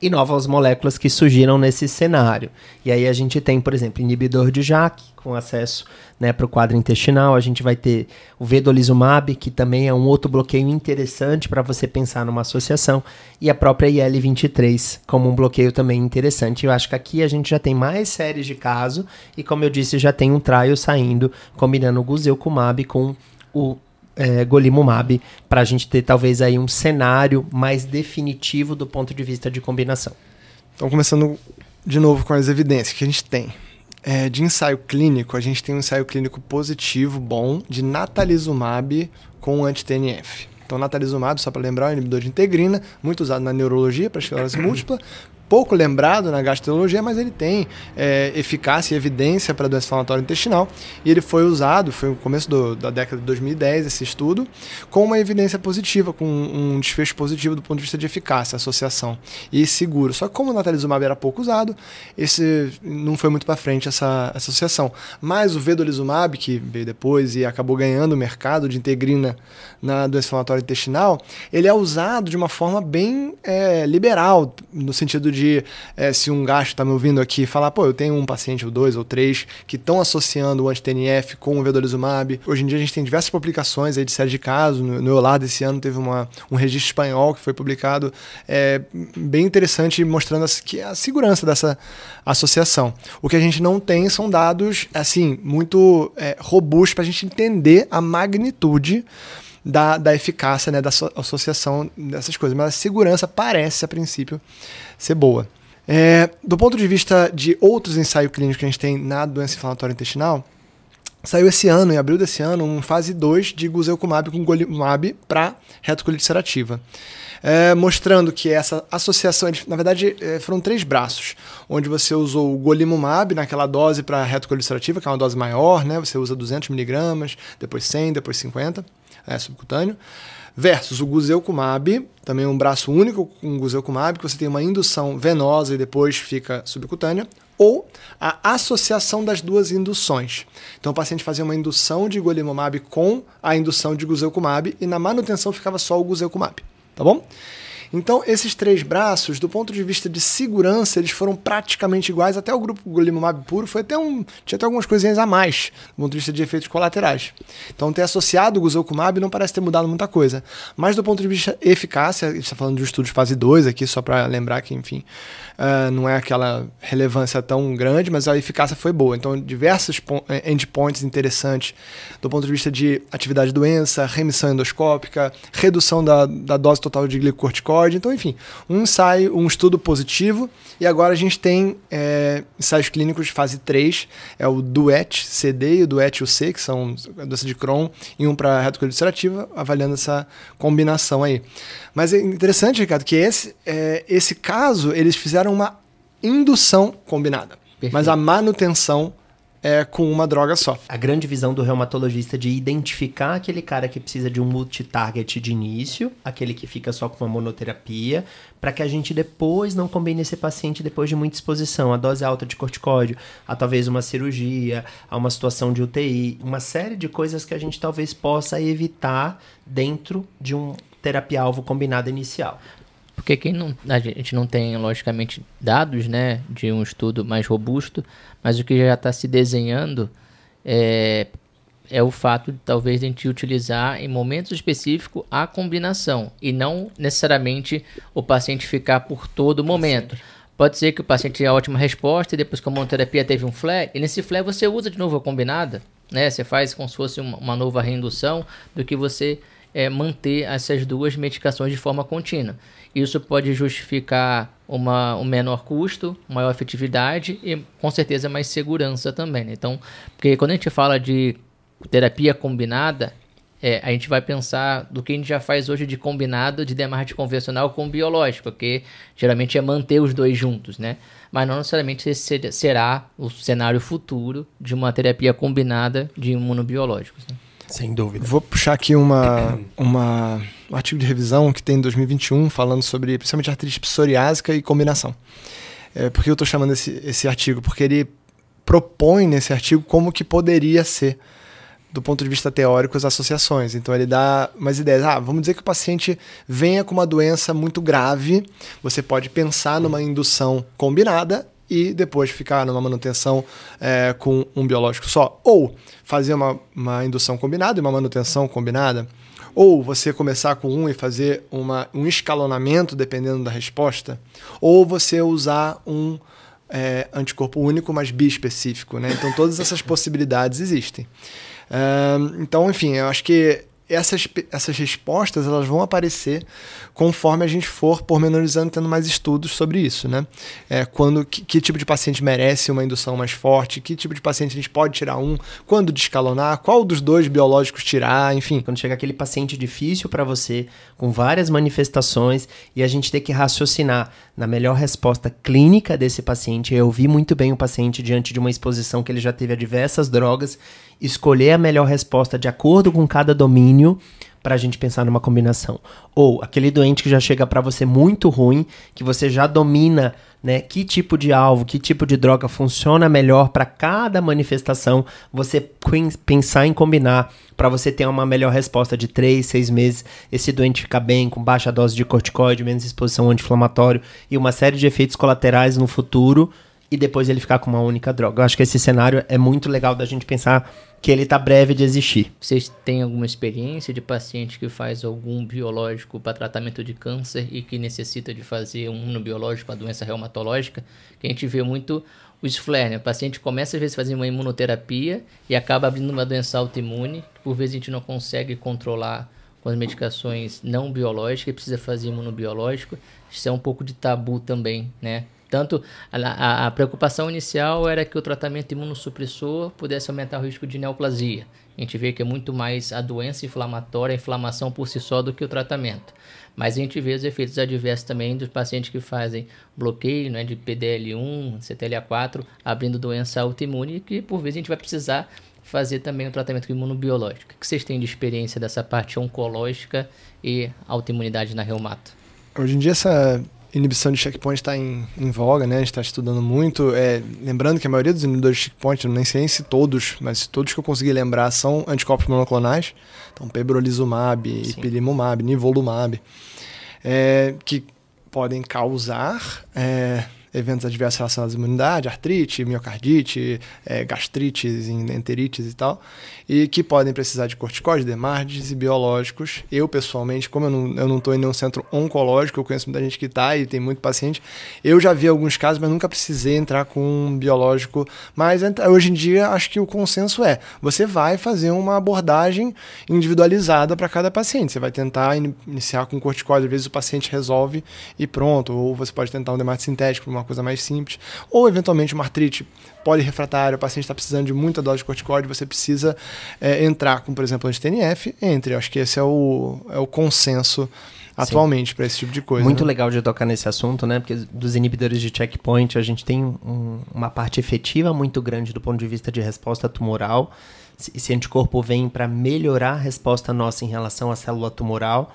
e novas moléculas que surgiram nesse cenário. E aí a gente tem, por exemplo, inibidor de JAK, com acesso né, para o quadro intestinal. A gente vai ter o vedolizumab, que também é um outro bloqueio interessante para você pensar numa associação, e a própria IL-23 como um bloqueio também interessante. Eu acho que aqui a gente já tem mais séries de caso, e como eu disse, já tem um trial saindo, combinando o guselkumab com o é, Golimumab para a gente ter talvez aí um cenário mais definitivo do ponto de vista de combinação. Então, começando de novo com as evidências que a gente tem. É, de ensaio clínico, a gente tem um ensaio clínico positivo, bom, de natalizumab com anti-TNF. Então, natalizumab, só para lembrar, é um inibidor de integrina, muito usado na neurologia para esclerose múltipla, pouco lembrado na gastroenterologia, mas ele tem é, eficácia e evidência para doença inflamatória intestinal. E ele foi usado, foi no começo do, da década de 2010, esse estudo, com uma evidência positiva, com um desfecho positivo do ponto de vista de eficácia, associação e seguro. Só que como o natalizumab era pouco usado, esse não foi muito para frente essa, essa associação. Mas o vedolizumab, que veio depois e acabou ganhando o mercado de integrina na doença inflamatória intestinal, ele é usado de uma forma bem é, liberal, no sentido de de é, se um gasto está me ouvindo aqui falar, pô, eu tenho um paciente ou dois ou três que estão associando o anti-TNF com o vedolizumab. Hoje em dia a gente tem diversas publicações aí de série de casos. No, no Eular desse ano teve uma, um registro espanhol que foi publicado é, bem interessante mostrando as, que a segurança dessa associação. O que a gente não tem são dados assim muito é, robustos para a gente entender a magnitude da, da eficácia, né, da associação dessas coisas. Mas a segurança parece, a princípio, ser boa. É, do ponto de vista de outros ensaios clínicos que a gente tem na doença inflamatória intestinal, saiu esse ano, em abril desse ano, um fase 2 de Guzelkumab com Golimumab para retocolite ulcerativa. É, mostrando que essa associação, na verdade, é, foram três braços, onde você usou o golimumab naquela dose para retocolite ulcerativa, que é uma dose maior, né? Você usa 200 miligramas, depois 100, depois 50, é subcutâneo versus o guzelkumab, também um braço único com guzelkumab, que você tem uma indução venosa e depois fica subcutânea, ou a associação das duas induções. Então o paciente fazia uma indução de golimumab com a indução de guzelkumab e na manutenção ficava só o guzelkumab, tá bom? Então, esses três braços, do ponto de vista de segurança, eles foram praticamente iguais. Até o grupo Golimumab puro foi até um. Tinha até algumas coisinhas a mais, do ponto de vista de efeitos colaterais. Então, ter associado o Guzelkumab não parece ter mudado muita coisa. Mas do ponto de vista eficácia, a gente está falando de um estudo de fase 2 aqui, só para lembrar que, enfim, uh, não é aquela relevância tão grande, mas a eficácia foi boa. Então, diversos eh, endpoints interessantes do ponto de vista de atividade de doença, remissão endoscópica, redução da, da dose total de glicocorticóide então, enfim, um ensaio, um estudo positivo. E agora a gente tem é, ensaios clínicos de fase 3, é o DUET CD e o DUET UC, que são doença de Crohn, e um para retocolite ulcerativa, avaliando essa combinação aí. Mas é interessante, Ricardo, que esse, é, esse caso, eles fizeram uma indução combinada. Perfeito. Mas a manutenção é, com uma droga só. A grande visão do reumatologista de identificar aquele cara que precisa de um multitarget de início, aquele que fica só com uma monoterapia, para que a gente depois não combine esse paciente depois de muita exposição, a dose alta de corticóide, a talvez uma cirurgia, a uma situação de UTI, uma série de coisas que a gente talvez possa evitar dentro de um terapia-alvo combinado inicial. Porque quem não, a gente não tem, logicamente, dados né, de um estudo mais robusto, mas o que já está se desenhando é, é o fato de talvez a gente utilizar em momentos específicos a combinação e não necessariamente o paciente ficar por todo momento. Pode ser que o paciente tenha ótima resposta e depois que a monoterapia teve um flare, e nesse flare você usa de novo a combinada, né? Você faz como se fosse uma, uma nova reindução do que você é, manter essas duas medicações de forma contínua. Isso pode justificar uma, um menor custo, maior efetividade e com certeza mais segurança também. Né? Então, porque quando a gente fala de terapia combinada, é, a gente vai pensar do que a gente já faz hoje de combinado de demarche convencional com biológico, que geralmente é manter os dois juntos, né? Mas não necessariamente esse será o cenário futuro de uma terapia combinada de imunobiológicos. Né? Sem dúvida. Vou puxar aqui uma, uma, um artigo de revisão que tem em 2021 falando sobre principalmente artrite psoriásica e combinação. É, por que eu estou chamando esse, esse artigo? Porque ele propõe nesse artigo como que poderia ser do ponto de vista teórico as associações. Então ele dá umas ideias. Ah, vamos dizer que o paciente venha com uma doença muito grave, você pode pensar numa indução combinada e depois ficar numa manutenção é, com um biológico só. Ou fazer uma, uma indução combinada e uma manutenção combinada. Ou você começar com um e fazer uma, um escalonamento dependendo da resposta. Ou você usar um é, anticorpo único, mas biespecífico. Né? Então todas essas possibilidades existem. É, então, enfim, eu acho que essas, essas respostas elas vão aparecer conforme a gente for pormenorizando, tendo mais estudos sobre isso, né? É, quando, que, que, tipo de paciente merece uma indução mais forte, que tipo de paciente a gente pode tirar um, quando descalonar, qual dos dois biológicos tirar, enfim. Quando chega aquele paciente difícil para você, com várias manifestações, e a gente tem que raciocinar na melhor resposta clínica desse paciente. Eu vi muito bem o paciente diante de uma exposição que ele já teve a diversas drogas escolher a melhor resposta de acordo com cada domínio para a gente pensar numa combinação. Ou aquele doente que já chega para você muito ruim, que você já domina, né, que tipo de alvo, que tipo de droga funciona melhor para cada manifestação, você pensar em combinar para você ter uma melhor resposta de 3, 6 meses, esse doente ficar bem com baixa dose de corticoide, menos exposição anti-inflamatório e uma série de efeitos colaterais no futuro e depois ele ficar com uma única droga. Eu acho que esse cenário é muito legal da gente pensar que ele está breve de existir. Vocês têm alguma experiência de paciente que faz algum biológico para tratamento de câncer e que necessita de fazer um imunobiológico para doença reumatológica? Que a gente vê muito os flare, né? O paciente começa às vezes fazer uma imunoterapia e acaba abrindo uma doença autoimune, que por vezes a gente não consegue controlar com as medicações não biológicas e precisa fazer imunobiológico. Isso é um pouco de tabu também, né? Tanto a, a, preocupação inicial era que o tratamento imunossupressor pudesse aumentar o risco de neoplasia. A gente vê que é muito mais a doença inflamatória, a inflamação por si só, do que o tratamento. Mas a gente vê os efeitos adversos também dos pacientes que fazem bloqueio né, de PDL1, CTLA4, abrindo doença autoimune, que por vezes a gente vai precisar fazer também o tratamento imunobiológico. O que vocês têm de experiência dessa parte oncológica e autoimunidade na reumato? Hoje em dia essa inibição de checkpoint está em, em, voga, né? A gente está estudando muito. É, lembrando que a maioria dos inibidores de checkpoint, nem sei se todos, mas todos que eu consegui lembrar são anticorpos monoclonais. Então, pembrolizumab, ipilimumab, nivolumab, é, que podem causar é, eventos adversos relacionados à imunidade, artrite, miocardite, é, gastrites, enterites e tal, e que podem precisar de corticóides, demardes e biológicos. Eu, pessoalmente, como eu não, eu não estou em nenhum centro oncológico, eu conheço muita gente que está e tem muito paciente, eu já vi alguns casos, mas nunca precisei entrar com um biológico. Mas hoje em dia, acho que o consenso é, você vai fazer uma abordagem individualizada para cada paciente. Você vai tentar iniciar com corticóide, às vezes o paciente resolve e pronto, ou você pode tentar um demate sintético uma coisa mais simples, ou eventualmente uma artrite polirrefratária, o paciente está precisando de muita dose de corticóide, você precisa é, entrar com, por exemplo, anti-TNF, entre. Acho que esse é o, é o consenso atualmente para esse tipo de coisa. Muito né? legal de tocar nesse assunto, né? Porque dos inibidores de checkpoint a gente tem um, uma parte efetiva muito grande do ponto de vista de resposta tumoral. Esse anticorpo vem para melhorar a resposta nossa em relação à célula tumoral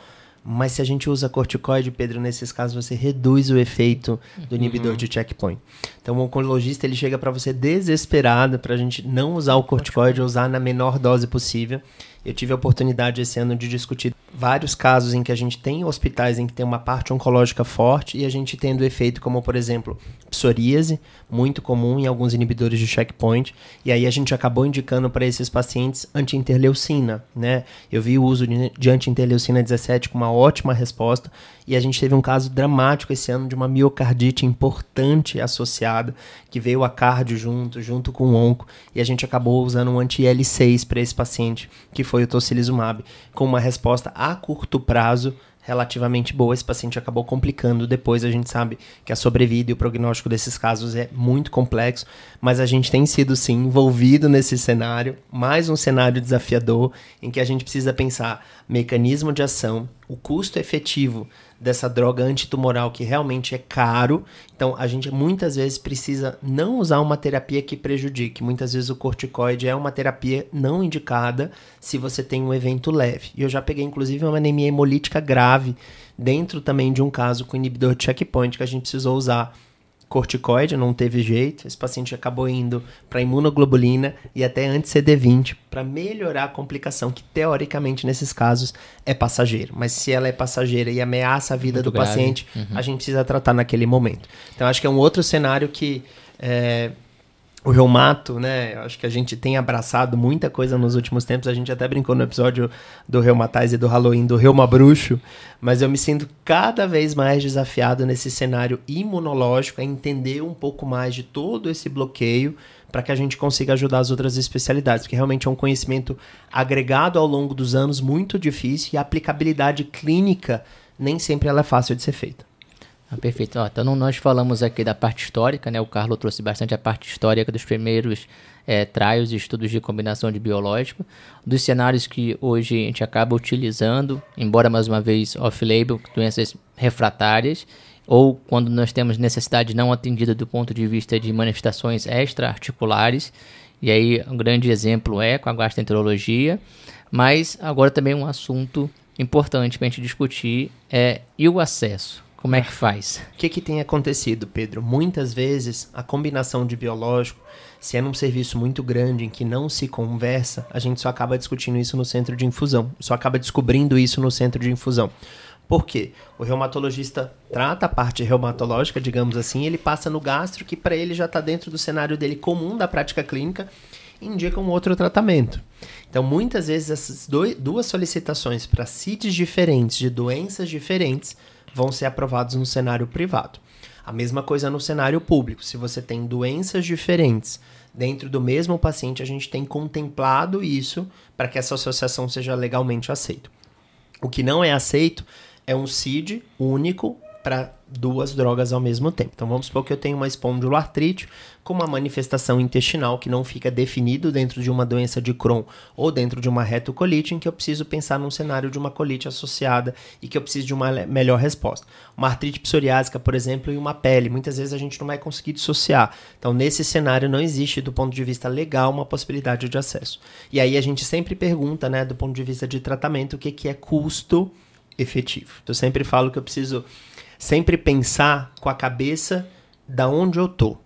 mas se a gente usa corticoide, Pedro, nesses casos você reduz o efeito do inibidor uhum. de checkpoint. Então o oncologista ele chega para você desesperado para a gente não usar o corticoide, usar na menor dose possível. Eu tive a oportunidade esse ano de discutir vários casos em que a gente tem hospitais em que tem uma parte oncológica forte e a gente tendo efeito como, por exemplo, psoríase, muito comum em alguns inibidores de checkpoint, e aí a gente acabou indicando para esses pacientes anti-interleucina, né? Eu vi o uso de anti-interleucina 17 com uma ótima resposta, e a gente teve um caso dramático esse ano de uma miocardite importante associada, que veio a cardio junto, junto com o onco, e a gente acabou usando um anti-L6 para esse paciente, que foi o tocilizumab, com uma resposta a curto prazo relativamente boa. Esse paciente acabou complicando. Depois a gente sabe que a sobrevida e o prognóstico desses casos é muito complexo, mas a gente tem sido sim envolvido nesse cenário, mais um cenário desafiador em que a gente precisa pensar mecanismo de ação, o custo efetivo dessa droga antitumoral que realmente é caro. Então a gente muitas vezes precisa não usar uma terapia que prejudique. Muitas vezes o corticoide é uma terapia não indicada se você tem um evento leve. E eu já peguei inclusive uma anemia hemolítica grave dentro também de um caso com inibidor de checkpoint que a gente precisou usar corticoide, não teve jeito. Esse paciente acabou indo para imunoglobulina e até anti-CD20 para melhorar a complicação, que teoricamente nesses casos é passageiro. Mas se ela é passageira e ameaça a vida Muito do grave. paciente, uhum. a gente precisa tratar naquele momento. Então acho que é um outro cenário que é, o reumato, né? Acho que a gente tem abraçado muita coisa nos últimos tempos. A gente até brincou no episódio do Reumatize e do Halloween do Reuma Bruxo, mas eu me sinto cada vez mais desafiado nesse cenário imunológico a entender um pouco mais de todo esse bloqueio para que a gente consiga ajudar as outras especialidades, porque realmente é um conhecimento agregado ao longo dos anos muito difícil e a aplicabilidade clínica nem sempre ela é fácil de ser feita. Ah, perfeito. Ó, então nós falamos aqui da parte histórica, né? O Carlos trouxe bastante a parte histórica dos primeiros é, trials e estudos de combinação de biológico, dos cenários que hoje a gente acaba utilizando, embora mais uma vez off-label, doenças refratárias, ou quando nós temos necessidade não atendida do ponto de vista de manifestações extra-articulares, e aí um grande exemplo é com a gastroenterologia, mas agora também um assunto importante para a gente discutir é e o acesso como é que faz? O que, que tem acontecido, Pedro? Muitas vezes a combinação de biológico, se é num serviço muito grande em que não se conversa, a gente só acaba discutindo isso no centro de infusão, só acaba descobrindo isso no centro de infusão. Por quê? O reumatologista trata a parte reumatológica, digamos assim, ele passa no gastro, que para ele já está dentro do cenário dele comum da prática clínica, e indica um outro tratamento. Então, muitas vezes, essas duas solicitações para CITs diferentes, de doenças diferentes, vão ser aprovados no cenário privado. A mesma coisa no cenário público. Se você tem doenças diferentes dentro do mesmo paciente, a gente tem contemplado isso para que essa associação seja legalmente aceita. O que não é aceito é um CID único para duas drogas ao mesmo tempo. Então vamos supor que eu tenho uma espondiloartrite com uma manifestação intestinal que não fica definido dentro de uma doença de Crohn ou dentro de uma retocolite, em que eu preciso pensar num cenário de uma colite associada e que eu preciso de uma melhor resposta. Uma artrite psoriásica, por exemplo, e uma pele, muitas vezes a gente não vai conseguir dissociar. Então nesse cenário não existe do ponto de vista legal uma possibilidade de acesso. E aí a gente sempre pergunta, né, do ponto de vista de tratamento, o que que é custo efetivo. Eu sempre falo que eu preciso sempre pensar com a cabeça da onde eu tô.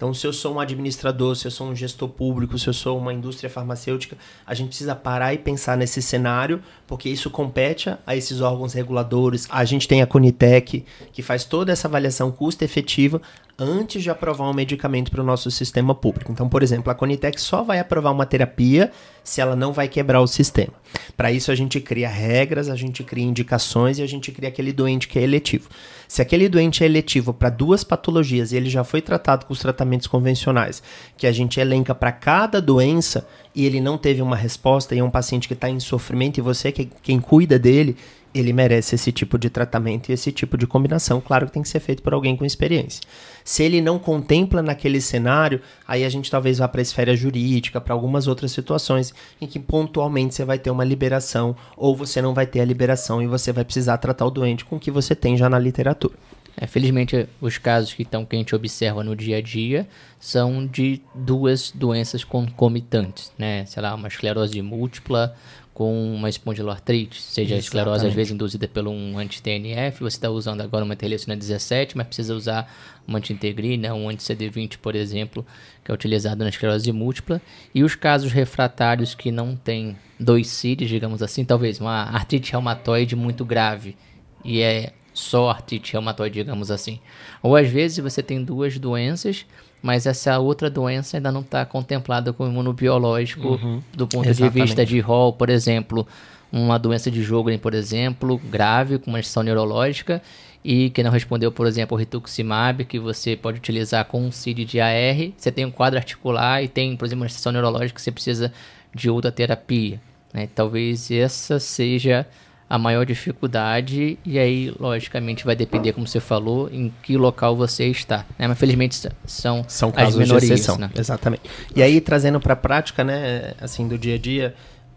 Então, se eu sou um administrador, se eu sou um gestor público, se eu sou uma indústria farmacêutica, a gente precisa parar e pensar nesse cenário, porque isso compete a esses órgãos reguladores. A gente tem a Conitec, que faz toda essa avaliação custo-efetiva antes de aprovar um medicamento para o nosso sistema público. Então, por exemplo, a Conitec só vai aprovar uma terapia se ela não vai quebrar o sistema. Para isso, a gente cria regras, a gente cria indicações e a gente cria aquele doente que é eletivo. Se aquele doente é eletivo para duas patologias e ele já foi tratado com os tratamentos convencionais, que a gente elenca para cada doença e ele não teve uma resposta e é um paciente que está em sofrimento e você que quem cuida dele, ele merece esse tipo de tratamento e esse tipo de combinação. Claro que tem que ser feito por alguém com experiência. Se ele não contempla naquele cenário, aí a gente talvez vá para a esfera jurídica, para algumas outras situações em que pontualmente você vai ter uma liberação ou você não vai ter a liberação e você vai precisar tratar o doente com o que você tem já na literatura. É, felizmente, os casos que, então, que a gente observa no dia a dia são de duas doenças concomitantes, né? Sei lá, uma esclerose múltipla com uma espondiloartrite, seja a esclerose às vezes induzida pelo um anti-TNF, você está usando agora uma interleucina 17, mas precisa usar uma anti-integrina, um anti-CD20, por exemplo, que é utilizado na esclerose múltipla. E os casos refratários que não têm dois CIDs, digamos assim, talvez uma artrite reumatoide muito grave, e é só artrite reumatoide, digamos assim. Ou às vezes você tem duas doenças mas essa outra doença ainda não está contemplada com imunobiológico uhum. do ponto Exatamente. de vista de rol, por exemplo, uma doença de Jogren, por exemplo, grave, com uma exceção neurológica, e que não respondeu, por exemplo, o rituximab, que você pode utilizar com um CID de AR, você tem um quadro articular e tem, por exemplo, uma exceção neurológica que você precisa de outra terapia. Né? Talvez essa seja a maior dificuldade e aí logicamente vai depender como você falou em que local você está né? mas felizmente são são casos as minorias, de exceção né? exatamente e aí trazendo para a prática né assim do dia a dia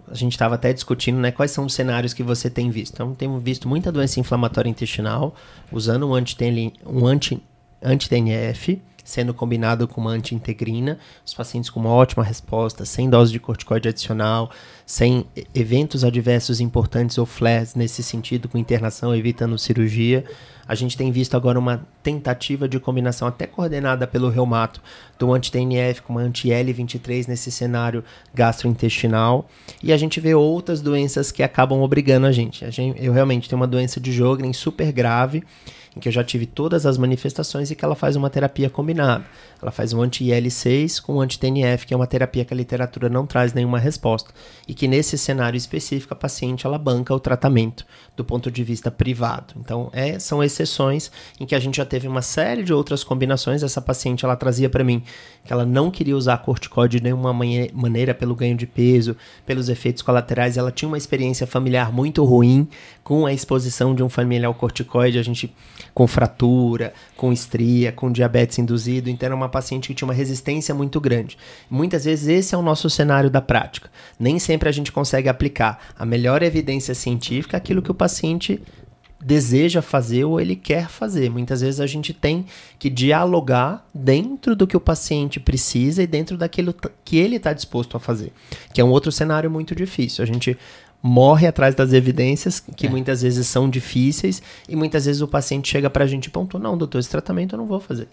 a gente estava até discutindo né, quais são os cenários que você tem visto. Então, temos visto muita doença inflamatória intestinal usando um anti-TNF, um anti, anti sendo combinado com uma anti-integrina, os pacientes com uma ótima resposta, sem dose de corticoide adicional, sem eventos adversos importantes ou flares nesse sentido, com internação, evitando cirurgia. A gente tem visto agora uma tentativa de combinação até coordenada pelo reumato do anti-TNF com uma anti-L23 nesse cenário gastrointestinal. E a gente vê outras doenças que acabam obrigando a gente. A gente eu realmente tenho uma doença de Jogren super grave em que eu já tive todas as manifestações e que ela faz uma terapia combinada. Ela faz um anti-IL6 com um anti-TNF, que é uma terapia que a literatura não traz nenhuma resposta. E que nesse cenário específico, a paciente ela banca o tratamento do ponto de vista privado. Então, é, são exceções em que a gente já teve uma série de outras combinações. Essa paciente ela trazia para mim que ela não queria usar corticóide de nenhuma maneira pelo ganho de peso, pelos efeitos colaterais. Ela tinha uma experiência familiar muito ruim com a exposição de um familiar ao corticoide. A gente com fratura, com estria, com diabetes induzido. Então, era uma paciente que tinha uma resistência muito grande. Muitas vezes esse é o nosso cenário da prática. Nem sempre a gente consegue aplicar a melhor evidência científica aquilo que o paciente deseja fazer ou ele quer fazer. Muitas vezes a gente tem que dialogar dentro do que o paciente precisa e dentro daquilo que ele está disposto a fazer, que é um outro cenário muito difícil. A gente morre atrás das evidências, que é. muitas vezes são difíceis, e muitas vezes o paciente chega para a gente e ponto, não, doutor, esse tratamento eu não vou fazer.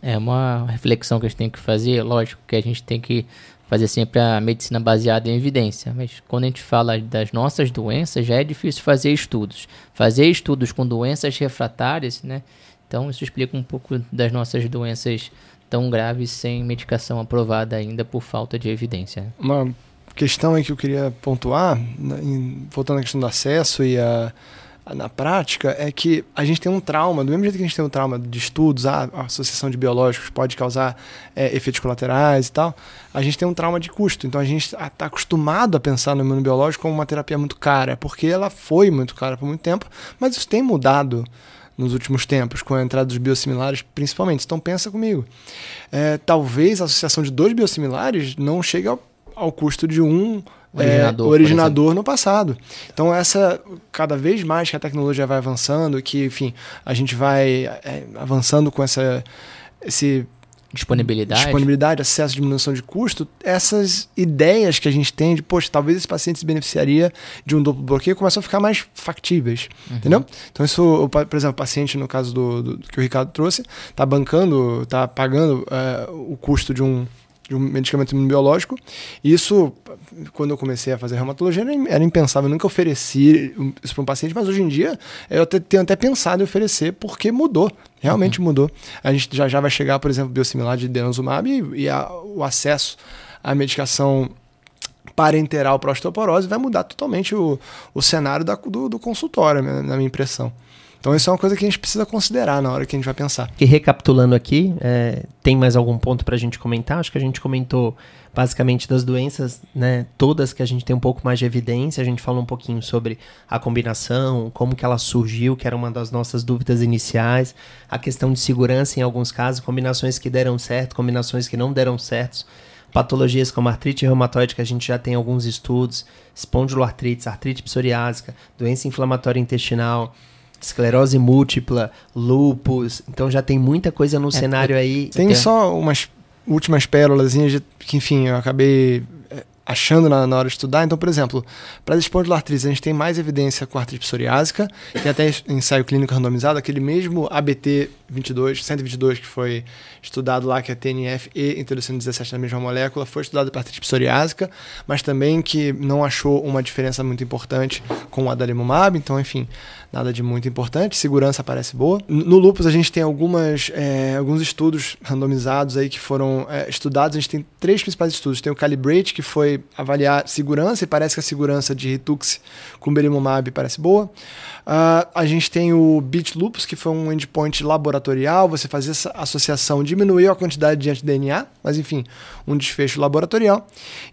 É uma reflexão que a gente tem que fazer, lógico que a gente tem que fazer sempre a medicina baseada em evidência, mas quando a gente fala das nossas doenças, já é difícil fazer estudos. Fazer estudos com doenças refratárias, né? Então isso explica um pouco das nossas doenças tão graves sem medicação aprovada ainda por falta de evidência. Uma questão aí que eu queria pontuar, né, voltando à questão do acesso e a, a, na prática, é que a gente tem um trauma, do mesmo jeito que a gente tem um trauma de estudos, a associação de biológicos pode causar é, efeitos colaterais e tal, a gente tem um trauma de custo. Então a gente está acostumado a pensar no imunobiológico como uma terapia muito cara, porque ela foi muito cara por muito tempo, mas isso tem mudado nos últimos tempos, com a entrada dos biosimilares, principalmente. Então pensa comigo. É, talvez a associação de dois biosimilares não chegue ao, ao custo de um originador, é, originador no passado. Então essa cada vez mais que a tecnologia vai avançando, que enfim a gente vai é, avançando com essa esse disponibilidade. disponibilidade, acesso, diminuição de custo, essas ideias que a gente tem de, poxa, talvez esse paciente se beneficiaria de um duplo bloqueio começam a ficar mais factíveis, uhum. entendeu? Então isso, por exemplo, o paciente, no caso do, do, do que o Ricardo trouxe, está bancando, está pagando é, o custo de um de um medicamento imunobiológico. Isso, quando eu comecei a fazer reumatologia, era impensável. Eu nunca ofereci isso para um paciente, mas hoje em dia eu tenho até pensado em oferecer porque mudou. Realmente uhum. mudou. A gente já, já vai chegar, por exemplo, biosimilar de denosumab e, e a, o acesso à medicação parenteral para osteoporose vai mudar totalmente o, o cenário da, do, do consultório, na minha impressão. Então isso é uma coisa que a gente precisa considerar na hora que a gente vai pensar. E recapitulando aqui, é, tem mais algum ponto para a gente comentar? Acho que a gente comentou basicamente das doenças, né, todas que a gente tem um pouco mais de evidência. A gente falou um pouquinho sobre a combinação, como que ela surgiu, que era uma das nossas dúvidas iniciais, a questão de segurança em alguns casos, combinações que deram certo, combinações que não deram certo patologias como artrite reumatoide, que a gente já tem alguns estudos, espondiloartrite, artrite psoriásica, doença inflamatória intestinal, esclerose múltipla, lupus. Então já tem muita coisa no é, cenário aí. Tem só umas últimas pérolas que, enfim, eu acabei é, achando na, na, hora de estudar. Então, por exemplo, para as espondiloartrites, a gente tem mais evidência com artrite psoriásica, tem até ensaio clínico randomizado, aquele mesmo ABT 22, 122 que foi estudado lá, que é TNF e interleucina 17 na mesma molécula, foi estudado artrite psoriásica, mas também que não achou uma diferença muito importante com o adalimumab, então, enfim, nada de muito importante, segurança parece boa. No lupus a gente tem algumas, é, alguns estudos randomizados aí que foram é, estudados, a gente tem três principais estudos, tem o Calibrate, que foi avaliar segurança, e parece que a segurança de Ritux com belimumab parece boa. Uh, a gente tem o Beat Lupus, que foi um endpoint laboratorial, você fazia essa associação, diminuiu a quantidade de anti-DNA, mas enfim, um desfecho laboratorial.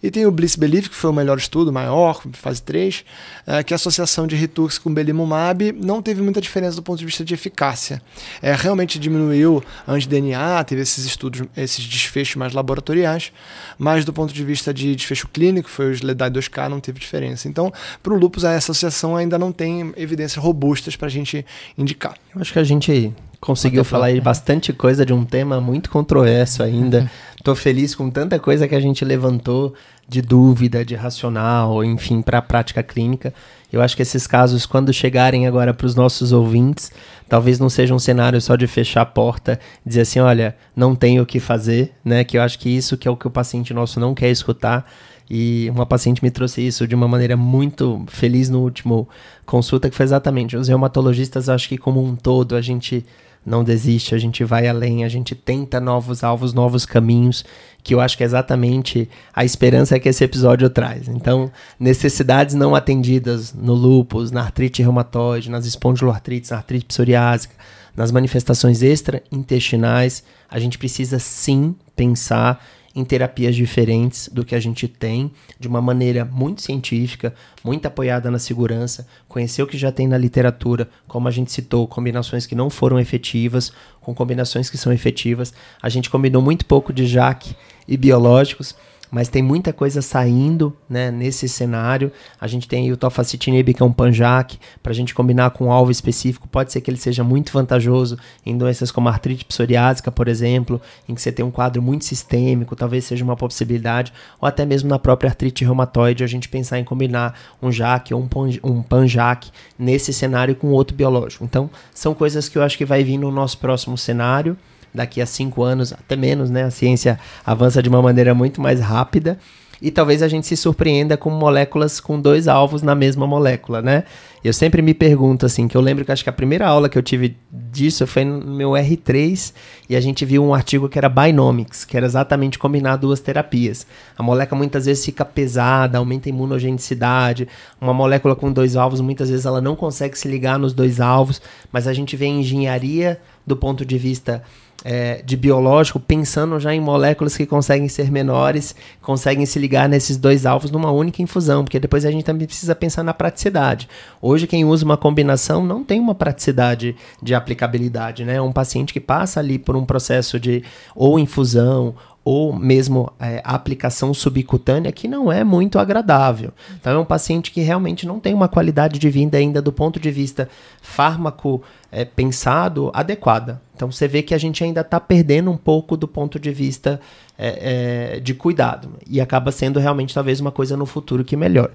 E tem o Bliss Belief, que foi o melhor estudo, maior, fase 3, uh, ah, que a associação de Ritux com belimumab não teve muita diferença do ponto de vista de eficácia. É, realmente diminuiu anti-DNA, teve esses estudos, esses desfechos mais laboratoriais, mas do ponto de vista de desfecho clínico, foi os LEDAI 2K, não teve diferença. Então, para o lupus, a associação ainda não tem evidência robustas para a gente indicar. Eu acho que a gente conseguiu falar aí bastante coisa de um tema muito controverso ainda. Estou feliz com tanta coisa que a gente levantou de dúvida, de racional, enfim, para a prática clínica. Eu acho que esses casos, quando chegarem agora para os nossos ouvintes, talvez não seja um cenário só de fechar a porta, dizer assim, olha, não tenho o que fazer, né? Que eu acho que isso que é o que o paciente nosso não quer escutar. E uma paciente me trouxe isso de uma maneira muito feliz no último consulta, que foi exatamente, os reumatologistas, acho que como um todo, a gente não desiste, a gente vai além, a gente tenta novos alvos, novos caminhos, que eu acho que é exatamente a esperança que esse episódio traz. Então, necessidades não atendidas no lúpus, na artrite reumatoide, nas espondiloartrites, na artrite psoriásica, nas manifestações extraintestinais, a gente precisa sim pensar em terapias diferentes do que a gente tem, de uma maneira muito científica, muito apoiada na segurança, conhecer o que já tem na literatura, como a gente citou, combinações que não foram efetivas, com combinações que são efetivas. A gente combinou muito pouco de JAK e biológicos, mas tem muita coisa saindo né, nesse cenário. A gente tem o tofacitinib, que é um panjac, para a gente combinar com um alvo específico. Pode ser que ele seja muito vantajoso em doenças como artrite psoriásica, por exemplo, em que você tem um quadro muito sistêmico, talvez seja uma possibilidade, ou até mesmo na própria artrite reumatoide, a gente pensar em combinar um JAK ou um panjac nesse cenário com outro biológico. Então, são coisas que eu acho que vai vir no nosso próximo cenário daqui a cinco anos, até menos, né? A ciência avança de uma maneira muito mais rápida e talvez a gente se surpreenda com moléculas com dois alvos na mesma molécula, né? Eu sempre me pergunto assim, que eu lembro que acho que a primeira aula que eu tive disso foi no meu R3 e a gente viu um artigo que era Binomics, que era exatamente combinar duas terapias. A molécula muitas vezes fica pesada, aumenta a imunogenicidade. Uma molécula com dois alvos, muitas vezes ela não consegue se ligar nos dois alvos, mas a gente vê engenharia do ponto de vista é, de biológico, pensando já em moléculas que conseguem ser menores, conseguem se ligar nesses dois alvos numa única infusão, porque depois a gente também precisa pensar na praticidade. Hoje, quem usa uma combinação não tem uma praticidade de aplicabilidade, né? Um paciente que passa ali por um processo de ou infusão ou mesmo é, a aplicação subcutânea que não é muito agradável. Então é um paciente que realmente não tem uma qualidade de vida ainda do ponto de vista fármaco é, pensado adequada. Então você vê que a gente ainda está perdendo um pouco do ponto de vista é, é, de cuidado e acaba sendo realmente talvez uma coisa no futuro que melhore.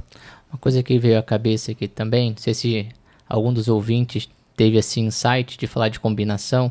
Uma coisa que veio à cabeça aqui também, não sei se algum dos ouvintes teve esse insight de falar de combinação,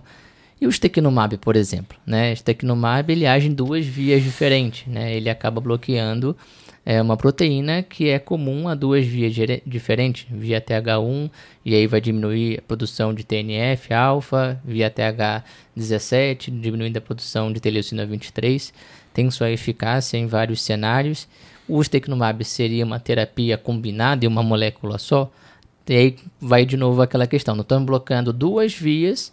e o Stequinumab, por exemplo, né? O Stequinumab ele age em duas vias diferentes, né? Ele acaba bloqueando é, uma proteína que é comum a duas vias diferentes, via TH1, e aí vai diminuir a produção de TNF alfa, via TH17, diminuindo a produção de teleucina 23. Tem sua eficácia em vários cenários. O Stequinumab seria uma terapia combinada em uma molécula só. E aí vai de novo aquela questão, não estamos bloqueando duas vias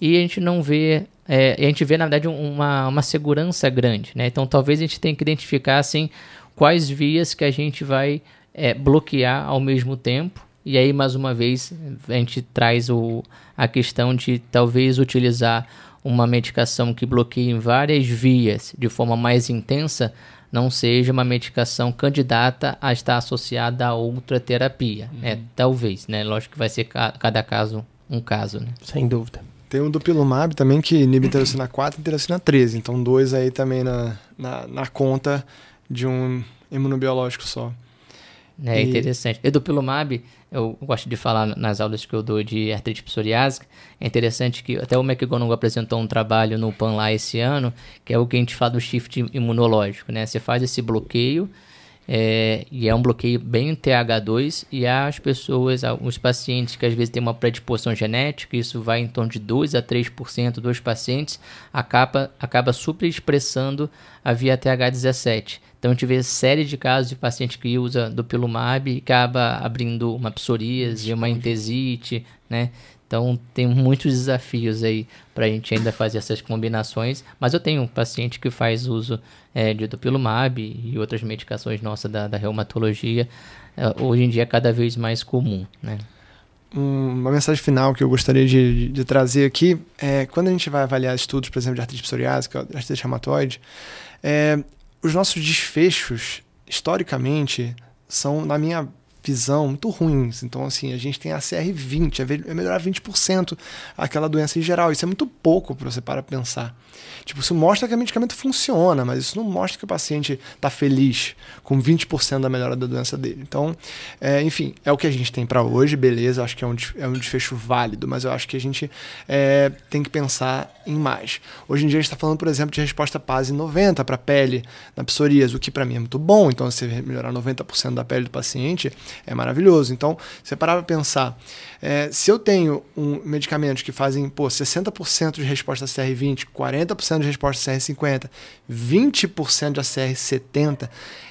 e a gente não vê, é, a gente vê na verdade uma, uma segurança grande, né? Então talvez a gente tenha que identificar assim quais vias que a gente vai é, bloquear ao mesmo tempo. E aí mais uma vez a gente traz o, a questão de talvez utilizar uma medicação que bloqueie em várias vias de forma mais intensa não seja uma medicação candidata a estar associada a outra terapia. Uhum. É, talvez, né? Lógico que vai ser ca cada caso um caso, né? Sem dúvida. Tem o dupilumab também que inibe interleucina 4 e interleucina 13. Então, dois aí também na, na, na conta de um imunobiológico só. É e... interessante. E dupilumab, eu gosto de falar nas aulas que eu dou de artrite psoriásica, é interessante que até o McGonagall apresentou um trabalho no PAN lá esse ano, que é o que a gente fala do shift imunológico, né? Você faz esse bloqueio é, e é um bloqueio bem TH2 e as pessoas, os pacientes que às vezes têm uma predisposição genética, isso vai em torno de 2 a 3% dos pacientes, acaba, acaba superexpressando a via TH17. Então a gente vê série de casos de paciente que usa do Pilumab e acaba abrindo uma psoríase, uma entesite, né? Então tem muitos desafios aí para a gente ainda fazer essas combinações. Mas eu tenho um paciente que faz uso é, de dupilumab e outras medicações nossas da, da reumatologia. É, hoje em dia é cada vez mais comum, né? uma mensagem final que eu gostaria de, de, de, trazer aqui é quando a gente vai avaliar estudos, por exemplo, de artrite psoriásica, artrite reumatoide, é, os nossos desfechos, historicamente, são, na minha visão muito ruins. Então, assim, a gente tem a CR20, é melhorar 20% aquela doença em geral. Isso é muito pouco para você para pensar. Tipo, isso mostra que o medicamento funciona, mas isso não mostra que o paciente está feliz com 20% da melhora da doença dele. Então, é, enfim, é o que a gente tem para hoje, beleza, acho que é um, é um desfecho válido, mas eu acho que a gente é, tem que pensar em mais. Hoje em dia a gente está falando, por exemplo, de resposta PASE 90 para pele na psoríase, o que para mim é muito bom. Então, você melhorar 90% da pele do paciente é maravilhoso. Então, você parar para pensar, é, se eu tenho um medicamentos que fazem pô, 60% de resposta CR20, 40% de resposta CR50, 20% de CR70,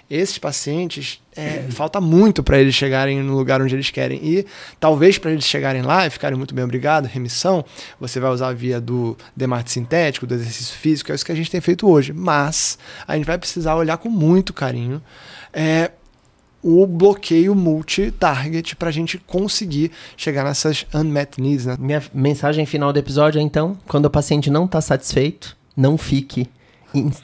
esses pacientes é, falta muito para eles chegarem no lugar onde eles querem. E talvez para eles chegarem lá e ficarem muito bem obrigado, remissão, você vai usar a via do demate sintético, do exercício físico, é isso que a gente tem feito hoje. Mas a gente vai precisar olhar com muito carinho. É, o bloqueio multi-target para a gente conseguir chegar nessas unmet needs. Né? Minha mensagem final do episódio é então, quando o paciente não está satisfeito, não fique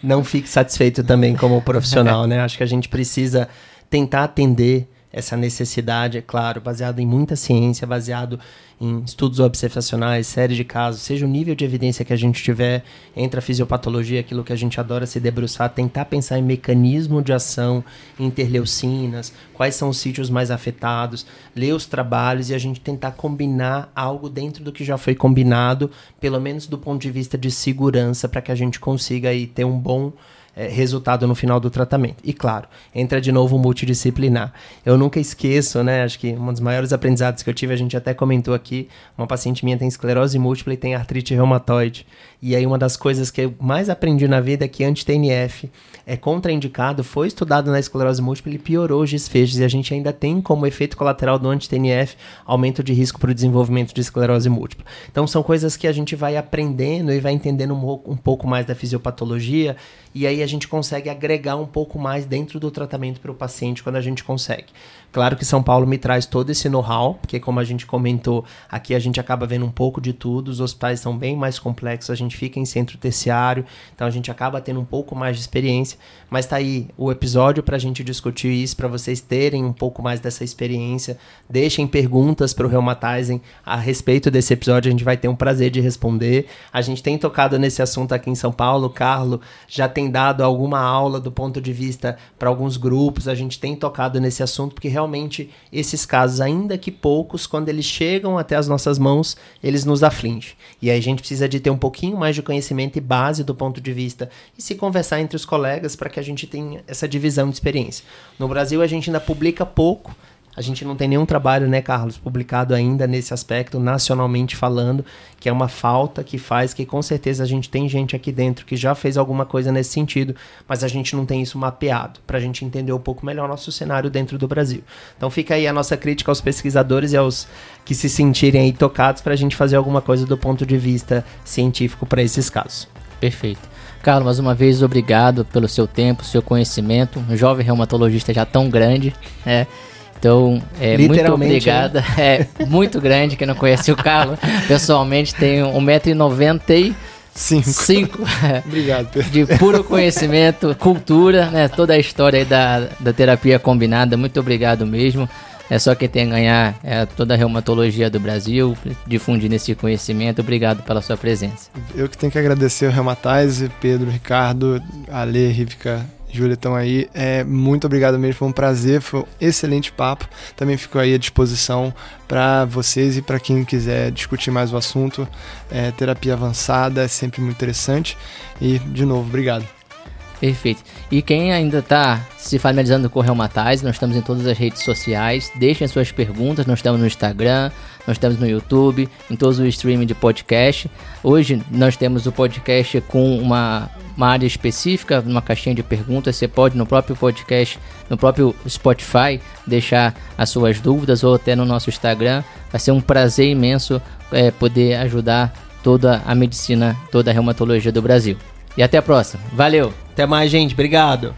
não fique satisfeito também como profissional, né? Acho que a gente precisa tentar atender essa necessidade, é claro, baseado em muita ciência, baseado em estudos observacionais, série de casos, seja o nível de evidência que a gente tiver entre a fisiopatologia, aquilo que a gente adora se debruçar, tentar pensar em mecanismo de ação, interleucinas, quais são os sítios mais afetados, ler os trabalhos e a gente tentar combinar algo dentro do que já foi combinado, pelo menos do ponto de vista de segurança, para que a gente consiga aí ter um bom é, resultado no final do tratamento. E claro, entra de novo o multidisciplinar. Eu nunca esqueço, né? Acho que um dos maiores aprendizados que eu tive, a gente até comentou aqui, uma paciente minha tem esclerose múltipla e tem artrite reumatoide. E aí uma das coisas que eu mais aprendi na vida é que anti-TNF é contraindicado, foi estudado na esclerose múltipla e piorou os desfechos. E a gente ainda tem como efeito colateral do anti-TNF aumento de risco para o desenvolvimento de esclerose múltipla. Então são coisas que a gente vai aprendendo e vai entendendo um, um pouco mais da fisiopatologia e aí a gente consegue agregar um pouco mais dentro do tratamento para o paciente quando a gente consegue. Claro que São Paulo me traz todo esse know-how, porque como a gente comentou, aqui a gente acaba vendo um pouco de tudo, os hospitais são bem mais complexos, a gente fica em centro terciário, então a gente acaba tendo um pouco mais de experiência, mas tá aí o episódio para a gente discutir isso, para vocês terem um pouco mais dessa experiência. Deixem perguntas para o Reumatizing a respeito desse episódio, a gente vai ter um prazer de responder. A gente tem tocado nesse assunto aqui em São Paulo, o Carlo já tem dado alguma aula do ponto de vista para alguns grupos, a gente tem tocado nesse assunto, porque realmente esses casos, ainda que poucos, quando eles chegam até as nossas mãos, eles nos afligem. E aí a gente precisa de ter um pouquinho mais de conhecimento e base do ponto de vista e se conversar entre os colegas para que a gente tenha essa divisão de experiência. No Brasil a gente ainda publica pouco, a gente não tem nenhum trabalho, né, Carlos, publicado ainda nesse aspecto, nacionalmente falando, que é uma falta que faz que com certeza a gente tem gente aqui dentro que já fez alguma coisa nesse sentido, mas a gente não tem isso mapeado, para a gente entender um pouco melhor o nosso cenário dentro do Brasil. Então fica aí a nossa crítica aos pesquisadores e aos que se sentirem aí tocados para a gente fazer alguma coisa do ponto de vista científico para esses casos. Perfeito. Carlos, mais uma vez, obrigado pelo seu tempo, seu conhecimento. Um jovem reumatologista já tão grande, né? Então, é, muito obrigada. Né? É muito grande, quem não conhece o Carlos. Pessoalmente, tem 1,95m. Cinco. Obrigado, Pedro. De puro conhecimento, cultura, né? Toda a história da, da terapia combinada. Muito obrigado mesmo. É só quem tem a ganhar é toda a reumatologia do Brasil, difundindo esse conhecimento. Obrigado pela sua presença. Eu que tenho que agradecer o Reumatize, Pedro, Ricardo, Ale, Rivka, Júlia, estão aí. É, muito obrigado mesmo, foi um prazer, foi um excelente papo. Também fico aí à disposição para vocês e para quem quiser discutir mais o assunto. É, terapia avançada é sempre muito interessante. E, de novo, obrigado. Perfeito. E quem ainda está se familiarizando com o Reumatise, nós estamos em todas as redes sociais. Deixem suas perguntas, nós estamos no Instagram, nós estamos no YouTube, em todos os streaming de podcast. Hoje nós temos o podcast com uma, uma área específica, uma caixinha de perguntas. Você pode no próprio podcast, no próprio Spotify, deixar as suas dúvidas ou até no nosso Instagram. Vai ser um prazer imenso é, poder ajudar toda a medicina, toda a reumatologia do Brasil. E até a próxima. Valeu! Até mais, gente. Obrigado.